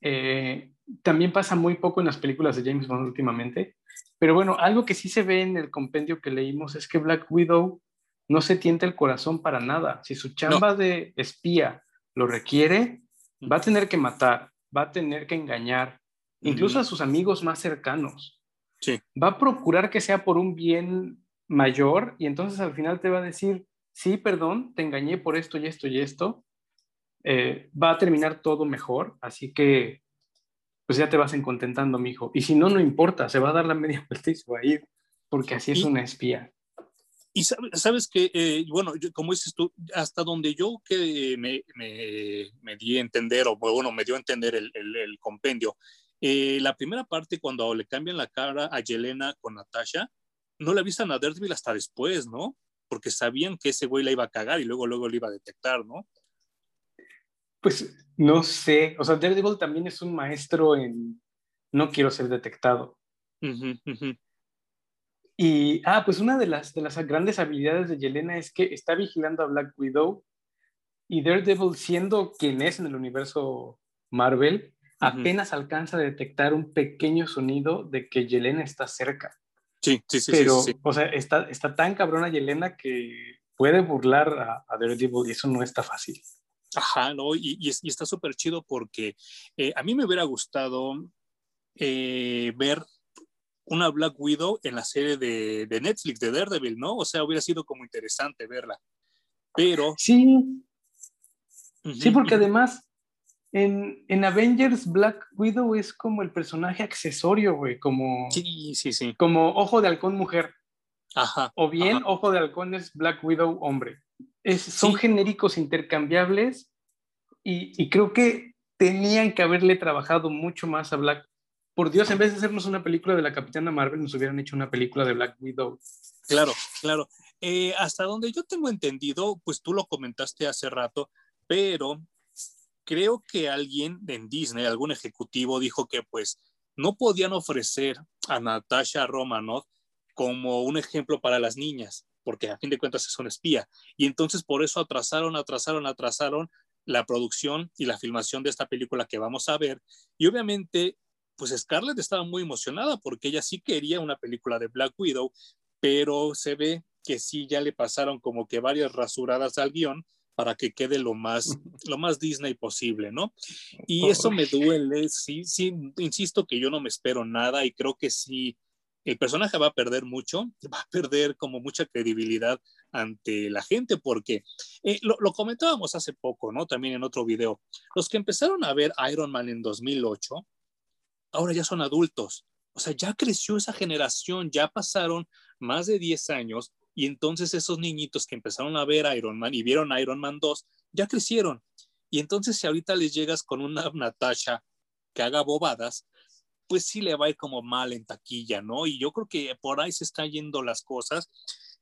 Eh, también pasa muy poco en las películas de James Bond últimamente. Pero bueno, algo que sí se ve en el compendio que leímos es que Black Widow no se tienta el corazón para nada. Si su chamba de espía lo requiere, va a tener que matar, va a tener que engañar, incluso a sus amigos más cercanos. Sí. Va a procurar que sea por un bien mayor y entonces al final te va a decir, sí, perdón, te engañé por esto y esto y esto. Eh, va a terminar todo mejor, así que pues ya te vas encontentando, hijo. Y si no, no importa, se va a dar la media (laughs) vuelta y se va a ir, porque así es una espía. Y sabes que, eh, bueno, como dices tú, hasta donde yo que me, me, me, di a entender, o bueno, me dio a entender el, el, compendio, eh, la primera parte cuando le cambian la cara a Yelena con Natasha, no le avisan a Daredevil hasta después, ¿no? Porque sabían que ese güey la iba a cagar y luego, luego le iba a detectar, ¿no? Pues no sé, o sea, Daredevil también es un maestro en no quiero ser detectado. Y, ah, pues una de las, de las grandes habilidades de Yelena es que está vigilando a Black Widow y Daredevil, siendo quien es en el universo Marvel, apenas alcanza a detectar un pequeño sonido de que Yelena está cerca. Sí, sí, sí. Pero, sí, o sea, está, está tan cabrona Yelena que puede burlar a, a Daredevil y eso no está fácil. Ajá, ¿no? Y, y, está súper chido porque eh, a mí me hubiera gustado eh, ver una Black Widow en la serie de, de, Netflix, de Daredevil, ¿no? O sea, hubiera sido como interesante verla. Pero... Sí. Sí, porque además en, en, Avengers Black Widow es como el personaje accesorio, güey, como... Sí, sí, sí. Como ojo de halcón mujer. Ajá. O bien ojo de halcón es Black Widow hombre son genéricos intercambiables y, creo que tenían que haberle trabajado mucho más a Black por Dios, en vez de hacernos una película de la Capitana Marvel, nos hubieran hecho una película de Black Widow. Claro, claro. Eh, hasta donde yo tengo entendido, pues tú lo comentaste hace rato, pero creo que alguien en Disney, algún ejecutivo, dijo que pues no podían ofrecer a Natasha Romanoff como un ejemplo para las niñas, porque a fin de cuentas es una espía. Y entonces por eso atrasaron, atrasaron, atrasaron la producción y la filmación de esta película que vamos a ver. Y obviamente, pues Scarlett estaba muy emocionada porque ella sí quería una película de Black Widow, pero se ve que sí ya le pasaron como que varias rasuradas al guion para que quede lo más, (laughs) lo más Disney posible, ¿no? Y eso me duele, sí, sí, insisto que yo no me espero nada y creo que sí, el personaje va a perder mucho, (laughs) va a perder como mucha credibilidad ante la gente, porque eh, lo, lo, comentábamos hace poco, ¿no? También en otro video. Los que empezaron a ver Iron Man en 2008, ahora ya son adultos. O sea, ya creció esa generación, ya pasaron más de 10 años y entonces esos niñitos que empezaron a ver Iron Man y vieron Iron Man 2, ya crecieron. Y entonces si ahorita les llegas con una Natasha que haga bobadas, pues sí le va a ir como mal en taquilla, ¿no? Y yo creo que por ahí se están yendo las cosas.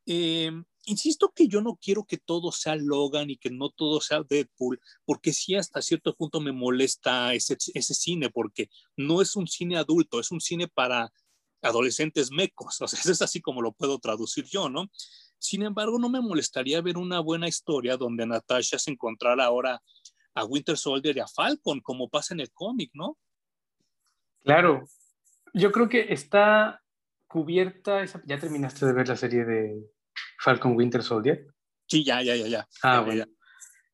Eh, insisto que yo no quiero que todo sea Logan y que no todo sea Deadpool, porque sí hasta cierto punto me molesta ese, ese cine, porque no es un cine adulto, es un cine para adolescentes mecos, (laughs) o sea, es así como lo puedo traducir yo, ¿no? Sin embargo, no me molestaría ver una buena historia donde Natasha se encontrara ahora a Winter Soldier y a Falcon, como pasa en el cómic, ¿no? Claro, yo creo que está cubierta, esa... ¿ya terminaste de ver la serie de Falcon Winter Soldier? Sí, ya, ya, ya, ya. Ah, ya, bueno.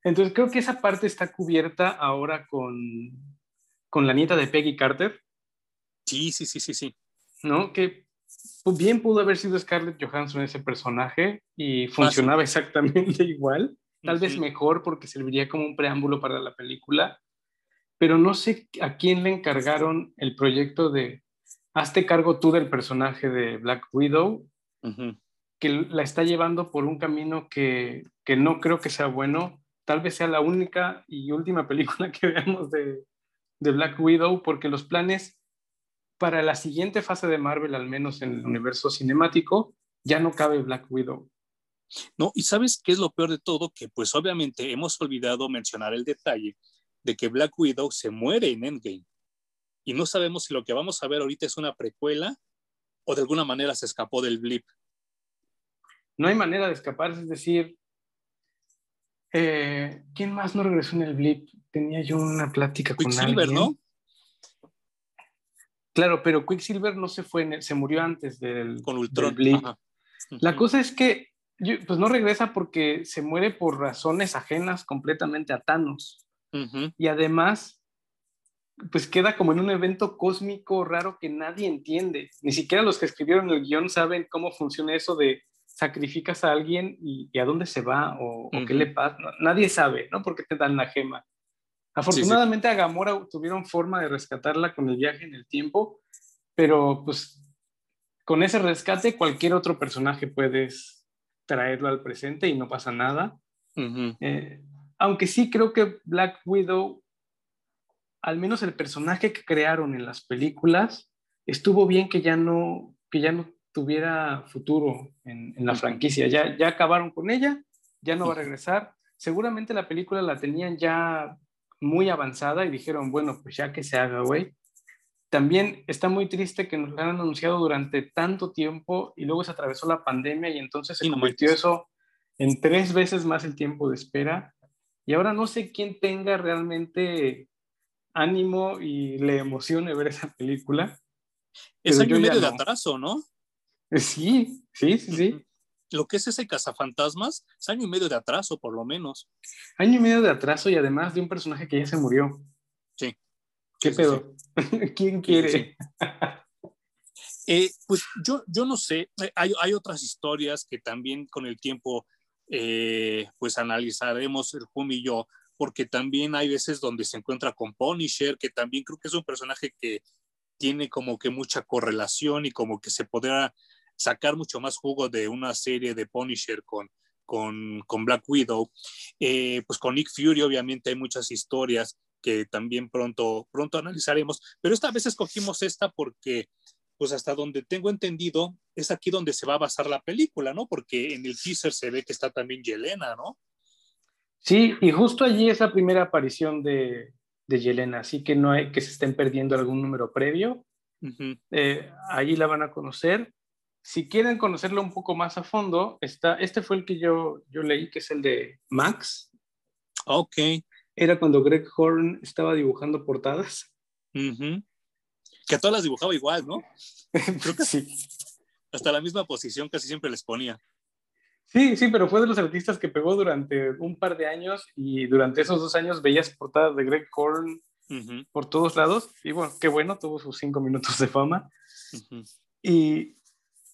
Entonces creo que esa parte está cubierta ahora con, con la nieta de Peggy Carter. Sí, sí, sí, sí, sí. ¿no? Que bien pudo haber sido Scarlett Johansson ese personaje y funcionaba (laughs) exactamente igual, tal uh -huh. vez mejor porque serviría como un preámbulo para la película, pero no sé a quién le encargaron el proyecto de hazte cargo tú del personaje de Black Widow, uh -huh. que la está llevando por un camino que, que, no creo que sea bueno, tal vez sea la única y última película (laughs) que veamos de, de Black Widow, porque los planes para la siguiente fase de Marvel, al menos en el universo cinemático, ya no cabe Black Widow. No, y sabes qué es lo peor de todo, que pues obviamente hemos olvidado mencionar el detalle de que Black Widow se muere en Endgame. Y no sabemos si lo que vamos a ver ahorita es una precuela o de alguna manera se escapó del blip. No hay manera de escapar, es decir, eh, ¿quién más no regresó en el blip? Tenía yo una plática con alguien. ¿no? Claro, pero Quicksilver no se fue, el, se murió antes del, Con Ultron. Del blip. La cosa es que pues no regresa porque se muere por razones ajenas completamente a Thanos. Uh -huh. Y además, pues queda como en un evento cósmico raro que nadie entiende. Ni siquiera los que escribieron el guion saben cómo funciona eso de sacrificas a alguien y, y a dónde se va o, uh -huh. o qué le pasa. Nadie sabe, ¿no? Porque te dan la gema. Afortunadamente sí, sí. a Gamora tuvieron forma de rescatarla con el viaje en el tiempo, pero pues con ese rescate cualquier otro personaje puedes traerlo al presente y no pasa nada. Uh -huh. eh, aunque sí creo que Black Widow, al menos el personaje que crearon en las películas, estuvo bien que ya no, que ya no tuviera futuro en, en la franquicia. Ya, ya acabaron con ella, ya no va a regresar. Seguramente la película la tenían ya muy avanzada y dijeron, bueno, pues ya que se haga, güey. También está muy triste que nos lo han anunciado durante tanto tiempo y luego se atravesó la pandemia y entonces se convirtió eso en tres veces más el tiempo de espera. Y ahora no sé quién tenga realmente ánimo y le emocione ver esa película. Es año y medio no. de atraso, ¿no? (laughs) Sí, sí, sí, sí lo que es ese cazafantasmas es año y medio de atraso, por lo menos. Año y medio de atraso y además de un personaje que ya se murió. Sí. ¿Qué sí, pedo? Sí. (laughs) ¿Quién quiere? Eh, pues yo, yo no sé, hay, hay, otras historias que también con el tiempo eh, pues analizaremos el Jumi y yo, porque también hay veces donde se encuentra con Punisher, que también creo que es un personaje que tiene como que mucha correlación y como que se podrá sacar mucho más jugo de una serie de Punisher con, con, con Black Widow. Eh, pues con Nick Fury obviamente hay muchas historias que también pronto, pronto analizaremos. Pero esta vez escogimos esta porque, pues hasta donde tengo entendido, es aquí donde se va a basar la película, ¿no? Porque en el teaser se ve que está también Yelena, ¿no? Sí, y justo allí es la primera aparición de, de Yelena, así que no hay que se estén perdiendo algún número previo. Eh, allí la van a conocer. Si quieren conocerla un poco más a fondo, está, este fue el que yo, yo leí, que es el de Max. Ok. Era cuando Greg Horn estaba dibujando portadas. Que a todas las dibujaba igual, ¿no? Creo que (laughs) sí. Hasta la misma posición casi siempre les ponía. Sí, sí, pero fue de los artistas que pegó durante un par de años y durante esos dos años veías portadas de Greg Horn por todos lados y bueno, qué bueno, tuvo sus cinco minutos de fama. Y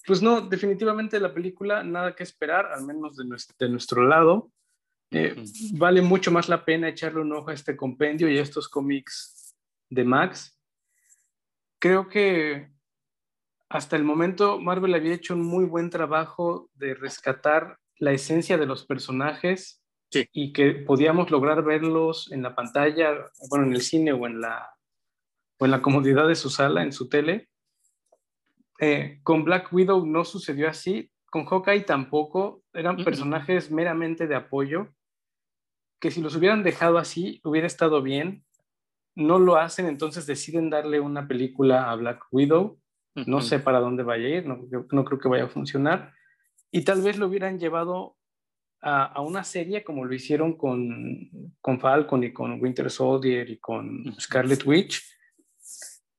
pues no, definitivamente la película, nada que esperar, al menos de nuestro, de nuestro lado. Eh, vale mucho más la pena echarle un ojo a este compendio y a estos cómics de Max. Creo que hasta el momento Marvel había hecho un muy buen trabajo de rescatar la esencia de los personajes y que podíamos lograr verlos en la pantalla, bueno, en el cine o en la, o en la comodidad de su sala, en su tele. Eh, con Black Widow no sucedió así, con Hawkeye tampoco, eran personajes meramente de apoyo, que si los hubieran dejado así hubiera estado bien, no lo hacen, entonces deciden darle una película a Black Widow no sé para dónde vaya a ir, no, no, creo que vaya a funcionar. Y tal vez lo hubieran llevado a, a una serie como lo hicieron con, con, Falcon y con Winter Soldier y con Scarlet Witch.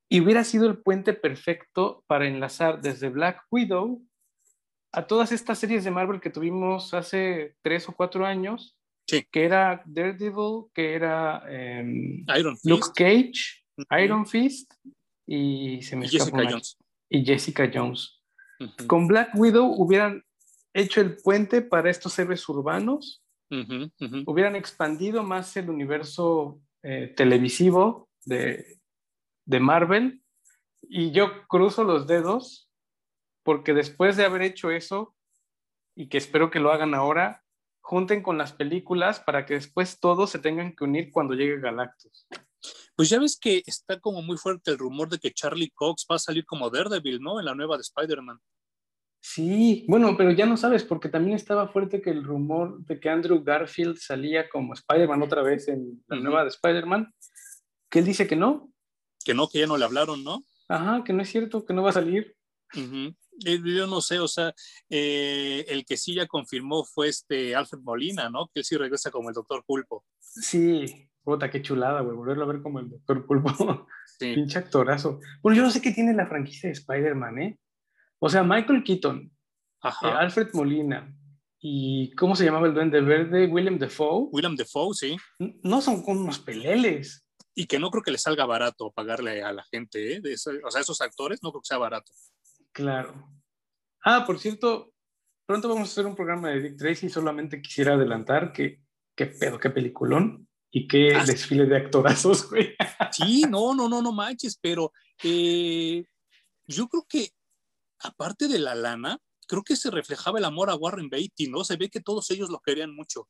Y hubiera sido el puente perfecto para enlazar desde Black Widow a todas estas series de Marvel que tuvimos hace tres o cuatro años, sí. que era Daredevil, que era em, Iron Luke Cage, Iron Fist y se me Jessica Jones. y Jessica Jones. Con Black Widow hubieran hecho el puente para estos héroes urbanos, hubieran expandido más el universo eh, televisivo de, de Marvel. Y yo cruzo los dedos porque después de haber hecho eso, y que espero que lo hagan ahora, junten con las películas para que después todos se tengan que unir cuando llegue Galactus. Pues ya ves que está como muy fuerte el rumor de que Charlie Cox va a salir como Daredevil, ¿no? En la nueva de Spider-Man. Sí, bueno, pero ya no sabes, porque también estaba fuerte que el rumor de que Andrew Garfield salía como Spider-Man otra vez en la nueva de Spider-Man, que él dice que no. Que no, que ya no le hablaron, ¿no? Ajá, que no es cierto, que no va a salir. Yo no sé, o sea, eh, el que sí ya confirmó fue este Alfred Molina, ¿no? Que él sí regresa como el Doctor Pulpo. Sí, Puta, qué chulada, güey, volverlo a ver como el Doctor Pulpo. (laughs) Sí. Pinche actorazo. Bueno, yo no sé qué tiene la franquicia de Spider-Man, ¿eh? O sea, Michael Keaton, eh, Alfred Molina y ¿cómo se llamaba el Duende Verde? William Defoe. William Defoe, sí. No son como unos peleles. Y que no creo que le salga barato pagarle a la gente, ¿eh? o sea, esos actores no creo que sea barato. Claro. Ah, por cierto, pronto vamos a hacer un programa de Dick Tracy. Solamente quisiera adelantar que, qué pedo, qué peliculón. Y qué ah, desfile de actorazos, güey. (laughs) Sí, no, no, no, no manches, pero eh, yo creo que aparte de la lana, creo que se reflejaba el amor a Warren Beatty, ¿no? Se ve que todos ellos lo querían mucho.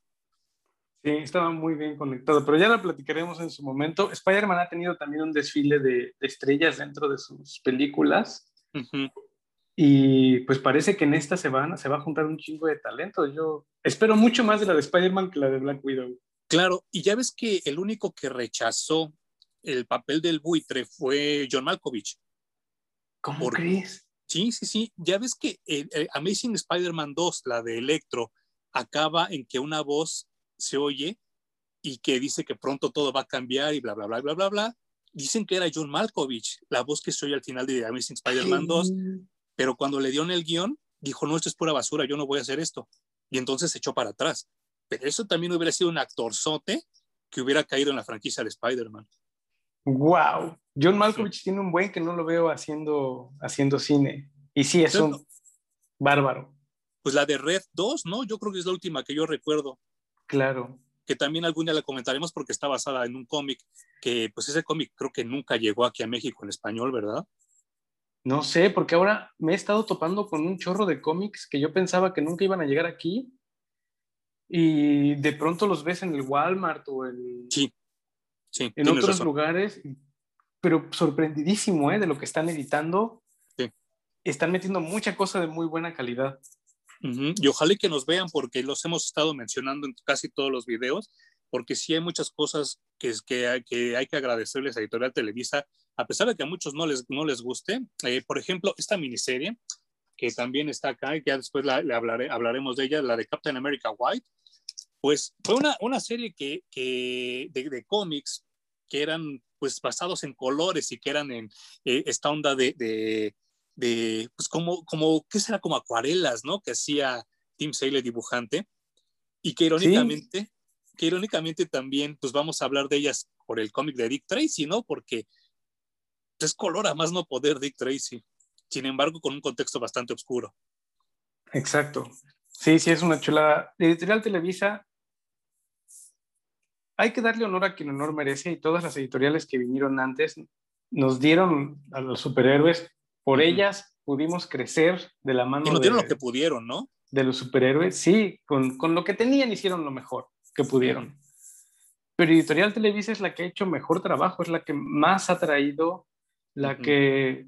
Sí, estaba muy bien conectado, pero ya lo platicaremos en su momento. Spider-Man ha tenido también un desfile de, estrellas dentro de sus películas. Y pues parece que en esta se, van, se va a juntar un chingo de talento. Yo espero mucho más de la de Spider-Man que la de Black Widow. Claro, y ya ves que el único que rechazó el papel del buitre fue John Malkovich. ¿Cómo crees? Sí, sí, sí. Ya ves que Amazing Spider-Man 2, la de Electro, acaba en que una voz se oye y que dice que pronto todo va a cambiar y bla, bla, bla, bla, bla, bla. Dicen que era John Malkovich, la voz que se oye al final de Amazing Spider-Man 2, pero cuando le dio en el guion, dijo, no, esto es pura basura, yo no voy a hacer esto. Y entonces se echó para atrás. Pero eso también hubiera sido un actorzote que hubiera caído en la franquicia de Spider-Man. ¡Wow! John Malkovich tiene un buen que no lo veo haciendo, haciendo cine. Y sí, es un bárbaro. Pues la de Red 2, ¿no? Yo creo que es la última que yo recuerdo. Claro. Que también algún día la comentaremos porque está basada en un cómic que, pues ese cómic creo que nunca llegó aquí a México en español, ¿verdad? No sé, porque ahora me he estado topando con un chorro de cómics que yo pensaba que nunca iban a llegar aquí y de pronto los ves en el Walmart o el... Sí, en otros lugares, pero sorprendidísimo ¿eh? de lo que están editando. Sí. Están metiendo mucha cosa de muy buena calidad. Y ojalá que nos vean porque los hemos estado mencionando en casi todos los videos, porque sí hay muchas cosas que, que, que hay que agradecerles a Editorial Televisa, a pesar de que a muchos no les, no les guste. Eh, por ejemplo, esta miniserie, que también está acá, ya después le hablaré, hablaremos de ella, la de Captain America White, pues fue una, una serie que, que de, de cómics que eran pues basados en colores y que eran en eh, esta onda de, de, de, pues como, como, ¿qué será? Como acuarelas, ¿no? Que hacía Tim Sale, dibujante, y que irónicamente, que irónicamente también, pues vamos a hablar de ellas por el cómic de Dick Tracy, ¿no? Porque es color a más no poder Dick Tracy, sin embargo, con un contexto bastante oscuro. Exacto. Sí, sí, es una chulada. Editorial Televisa, hay que darle honor a quien honor merece y todas las editoriales que vinieron antes nos dieron a los superhéroes por ellas pudimos crecer de la mano. Y nos dieron lo que pudieron, ¿no? De los superhéroes, sí, con, con, lo que tenían hicieron lo mejor que pudieron. Pero Editorial Televisa es la que ha hecho mejor trabajo, es la que más ha traído, la que,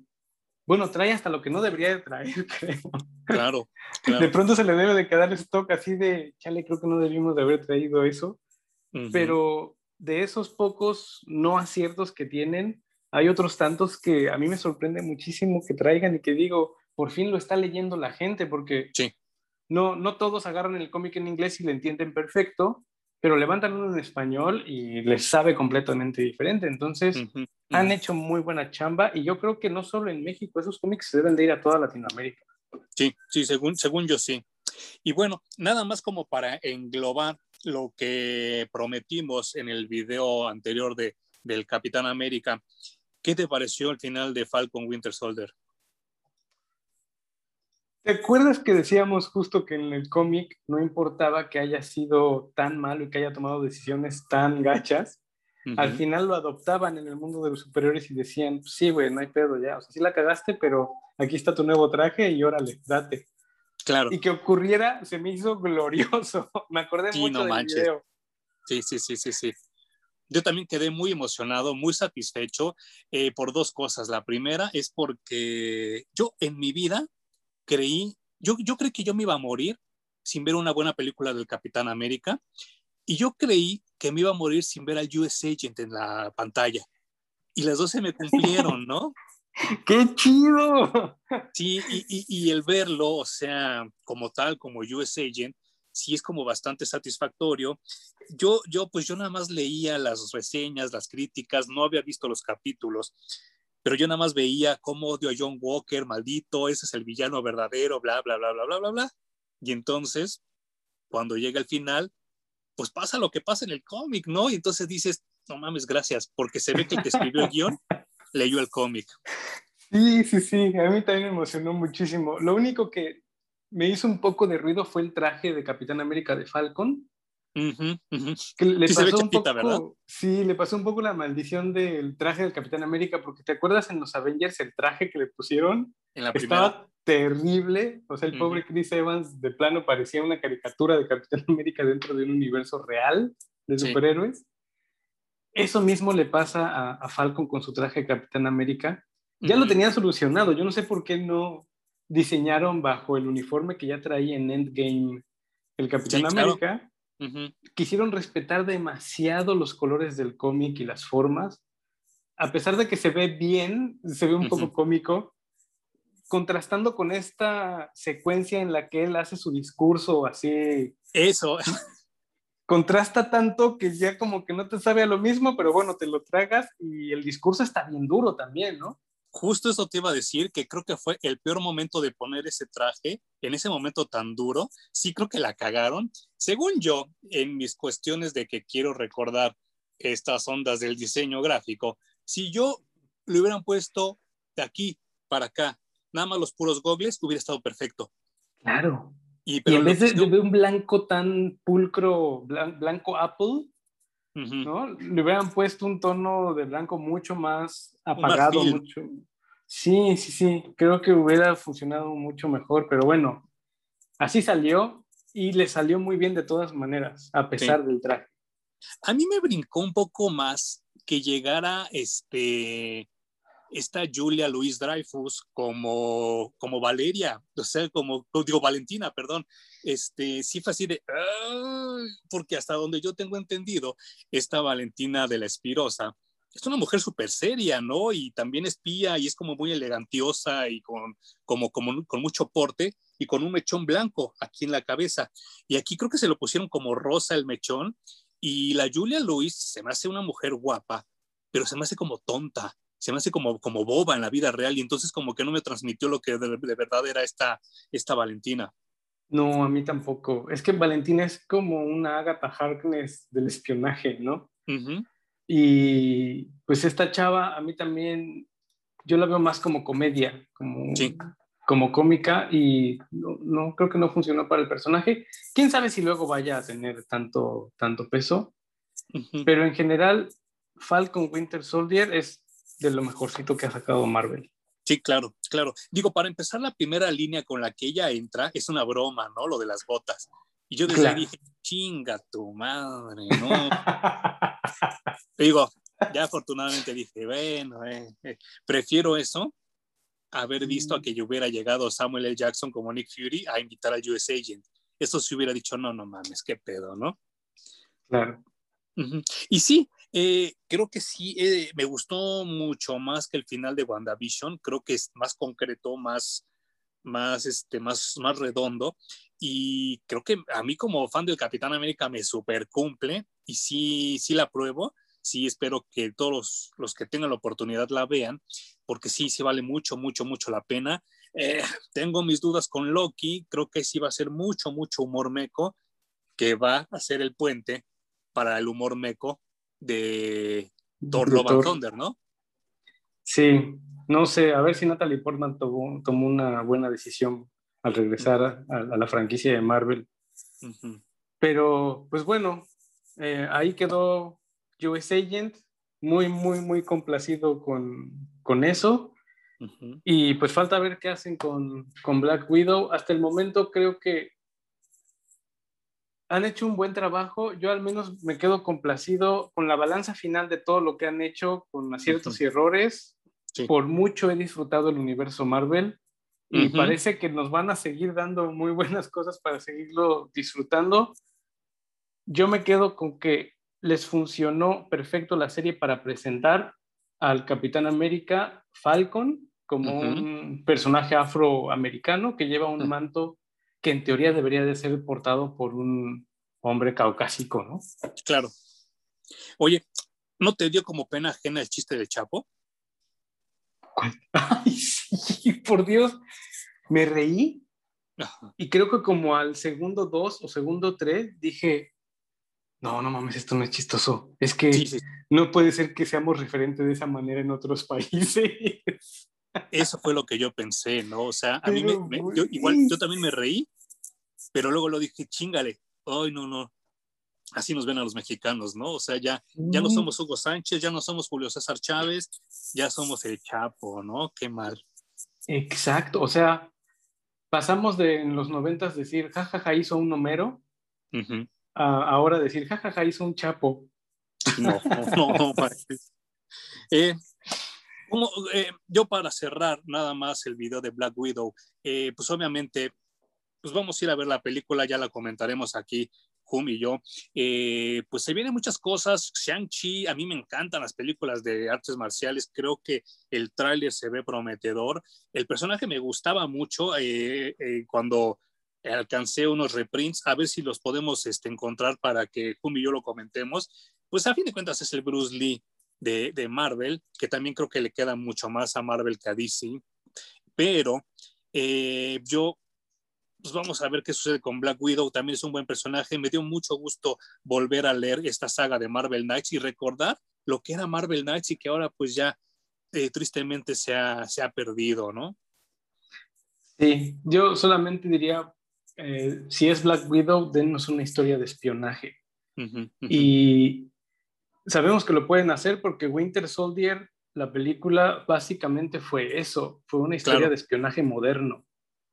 bueno, trae hasta lo que no debería de traer, (laughs) creo. Claro, De pronto se le debe de quedar stock así de, chale, creo que no debimos de haber traído eso. Pero de esos pocos no aciertos que tienen, hay otros tantos que a mí me sorprende muchísimo que traigan y que digo, por fin lo está leyendo la gente, porque sí. no, no todos agarran el cómic en inglés y lo entienden perfecto, pero levantan uno en español y les sabe completamente diferente. Entonces, han hecho muy buena chamba y yo creo que no solo en México, esos cómics se deben de ir a toda Latinoamérica. Sí, sí, según, según yo sí. Y bueno, nada más como para englobar lo que prometimos en el video anterior de, del Capitán América ¿Qué te pareció el final de Falcon Winter Soldier? ¿Te acuerdas que decíamos justo que en el cómic no importaba que haya sido tan malo y que haya tomado decisiones tan gachas? Al final lo adoptaban en el mundo de los superiores y decían, sí, güey, no hay pedo ya. O sea, sí la cagaste, pero aquí está tu nuevo traje y órale, date. Claro. Y que ocurriera, se me hizo glorioso. (laughs) me acordé mucho del video. Sí, sí, sí, sí, sí yo también quedé muy emocionado, muy satisfecho eh, por dos cosas. La primera es porque yo en mi vida creí, yo, yo creí que yo me iba a morir sin ver una buena película del Capitán América y yo creí que me iba a morir sin ver al US Agent en la pantalla. Y las dos se me cumplieron, ¿no? (laughs) ¡Qué chido! Sí, y, y, y el verlo, o sea, como tal, como US Agent, sí es como bastante satisfactorio. Yo, yo, pues yo nada más leía las reseñas, las críticas, no había visto los capítulos, pero yo nada más veía cómo odio a John Walker, maldito, ese es el villano verdadero, bla, bla, bla, bla, bla, bla, bla. Y entonces, cuando llega el final, pues pasa lo que pasa en el cómic, ¿no? Y entonces dices, no mames, gracias, porque se ve que el que escribió el guion leyó el cómic. Sí, sí, sí, a mí también me emocionó muchísimo. Lo único que me hizo un poco de ruido fue el traje de Capitán América de Falcon. Que le pasó un poco, sí, le pasó un poco la maldición del traje del Capitán América, porque te acuerdas en los Avengers el traje que le pusieron en la estaba terrible. O sea, el pobre Chris Evans de plano parecía una caricatura de Capitán (laughs) América dentro de un universo real de superhéroes. Eso mismo le pasa a, a, Falcon con su traje de Capitán América. Ya lo tenían solucionado. Yo no sé por qué no diseñaron bajo el uniforme que ya traía en Endgame el Capitán América. Quisieron respetar demasiado los colores del cómic y las formas. A pesar de que se ve bien, se ve un poco cómico, contrastando con esta secuencia en la que él hace su discurso así. Eso. (laughs) Contrasta tanto que ya como que no te sabe a lo mismo, pero bueno, te lo tragas y el discurso está bien duro también, ¿no? Justo eso te iba a decir, que creo que fue el peor momento de poner ese traje, en ese momento tan duro. Sí creo que la cagaron. Según yo, en mis cuestiones de que quiero recordar estas ondas del diseño gráfico, si yo le hubieran puesto de aquí para acá, nada más los puros gogles, hubiera estado perfecto. Claro. Y, en vez de, un blanco tan pulcro, blanco apple, ¿no? Le hubieran puesto un tono de blanco mucho más apagado, mucho. Sí, sí, sí, creo que hubiera funcionado mucho mejor, pero bueno, así salió y le salió muy bien de todas maneras, a pesar del traje. A mí me brincó un poco más que llegara este, esta Julia Louis Dreyfus como, como Valeria, o sea, como, digo, Valentina, perdón, este, sí fue así de, porque hasta donde yo tengo entendido, esta Valentina de la Espirosa es una mujer súper seria, ¿no? Y también espía y es como muy elegantiosa y con, como, como, con mucho porte y con un mechón blanco aquí en la cabeza. Y aquí creo que se lo pusieron como rosa el mechón. Y la Julia Louis se me hace una mujer guapa, pero se me hace como tonta se me hace como, como boba en la vida real y entonces como que no me transmitió lo que de, verdad era esta, esta Valentina. No, a mí tampoco. Es que Valentina es como una Agatha Harkness del espionaje, ¿no? Y pues esta chava a mí también, yo la veo más como comedia, como, como cómica y no, creo que no funcionó para el personaje. ¿Quién sabe si luego vaya a tener tanto, tanto peso? Pero en general, Falcon Winter Soldier es de lo mejorcito que ha sacado Marvel. Sí, claro, claro. Digo, para empezar, la primera línea con la que ella entra es una broma, ¿no? Lo de las botas. Y yo desde ahí dije, chinga tu madre, ¿no? (laughs) Digo, ya afortunadamente dije, bueno, eh, eh, prefiero eso haber visto a mm. que yo hubiera llegado Samuel L. Jackson como Nick Fury a invitar al US Agent. Eso se hubiera dicho, no, no mames, qué pedo, ¿no? Claro. Y sí, eh, creo que sí, eh, me gustó mucho más que el final de WandaVision, creo que es más concreto, más, más, este, más, más redondo y creo que a mí como fan del Capitán América me super cumple y sí, sí la pruebo, sí espero que todos los, que tengan la oportunidad la vean, porque sí, sí vale mucho, mucho, mucho la pena. Eh, tengo mis dudas con Loki, creo que sí va a ser mucho, mucho humor meco, que va a ser el puente para el humor meco de Thor Love Thunder, ¿no? Sí, no sé, a ver si Natalie Portman tomó, tomó una buena decisión al regresar a, la franquicia de Marvel. Pero, pues bueno, eh, ahí quedó US Agent, muy, muy, muy complacido con, con eso. Y pues falta ver qué hacen con, con Black Widow. Hasta el momento creo que han hecho un buen trabajo. Yo al menos me quedo complacido con la balanza final de todo lo que han hecho, con aciertos y errores. Por mucho he disfrutado el universo Marvel y parece que nos van a seguir dando muy buenas cosas para seguirlo disfrutando. Yo me quedo con que les funcionó perfecto la serie para presentar al Capitán América Falcon como un personaje afroamericano que lleva un manto que en teoría debería de ser portado por un hombre caucásico, ¿no? Claro. Oye, ¿no te dio como pena ajena el chiste de Chapo? (laughs) Ay, sí, por Dios, me reí y creo que como al segundo dos o segundo tres dije, no, no mames, esto no es chistoso. Es que no puede ser que seamos referentes de esa manera en otros (laughs) países. Eso fue lo que yo pensé, ¿no? O sea, a mí me, yo, igual yo también me reí, pero luego lo dije, chingale, ay, no, no, así nos ven a los mexicanos, ¿no? O sea, ya, ya no somos Hugo Sánchez, ya no somos Julio César Chávez, ya somos el Chapo, ¿no? Qué mal. Exacto, o sea, pasamos de en los noventas decir, jajaja, hizo un Homero, a ahora decir, jajaja, hizo un Chapo. No, (laughs) no, no, no eh, eh, yo para cerrar nada más el video de Black Widow, eh, pues obviamente, pues vamos a ir a ver la película, ya la comentaremos aquí, Hum y yo. Eh, pues se vienen muchas cosas, Shang-Chi, a mí me encantan las películas de artes marciales, creo que el tráiler se ve prometedor. El personaje me gustaba mucho cuando alcancé unos reprints, a ver si los podemos este, encontrar para que Hum y yo lo comentemos. Pues a fin de cuentas es el Bruce Lee de, Marvel, que también creo que le queda mucho más a Marvel que a DC, pero eh, yo, pues vamos a ver qué sucede con Black Widow, también es un buen personaje, me dio mucho gusto volver a leer esta saga de Marvel Knights y recordar lo que era Marvel Knights y que ahora pues ya eh, tristemente se ha, se ha perdido, ¿no? Sí, yo solamente diría, eh, si es Black Widow, denos una historia de espionaje. Y sabemos que lo pueden hacer porque Winter Soldier, la película, básicamente fue eso, fue una historia de espionaje moderno.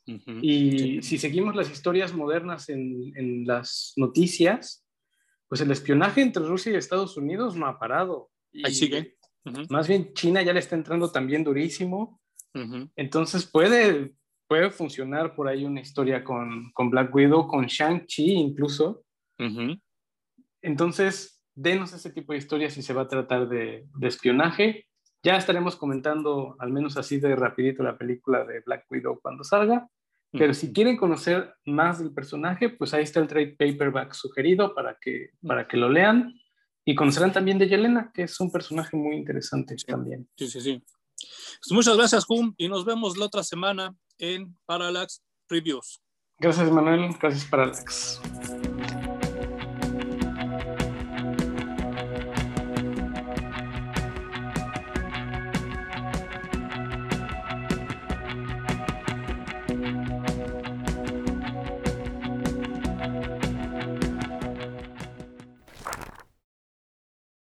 Y si seguimos las historias modernas en, en, las noticias, pues el espionaje entre Rusia y Estados Unidos no ha parado. Ahí sigue. Más bien China ya le está entrando también durísimo. Entonces puede, puede funcionar por ahí una historia con, con Black Widow, con Shang-Chi incluso. Entonces, denos ese tipo de historias si se va a tratar de, de, espionaje. Ya estaremos comentando, al menos así de rapidito, la película de Black Widow cuando salga. Pero si quieren conocer más del personaje, pues ahí está el trade paperback sugerido para que, para que lo lean. Y conocerán también de Yelena, que es un personaje muy interesante también. Sí, sí, sí. Pues muchas gracias, Hum, y nos vemos la otra semana en Parallax Reviews. Gracias, Manuel. Gracias, Parallax.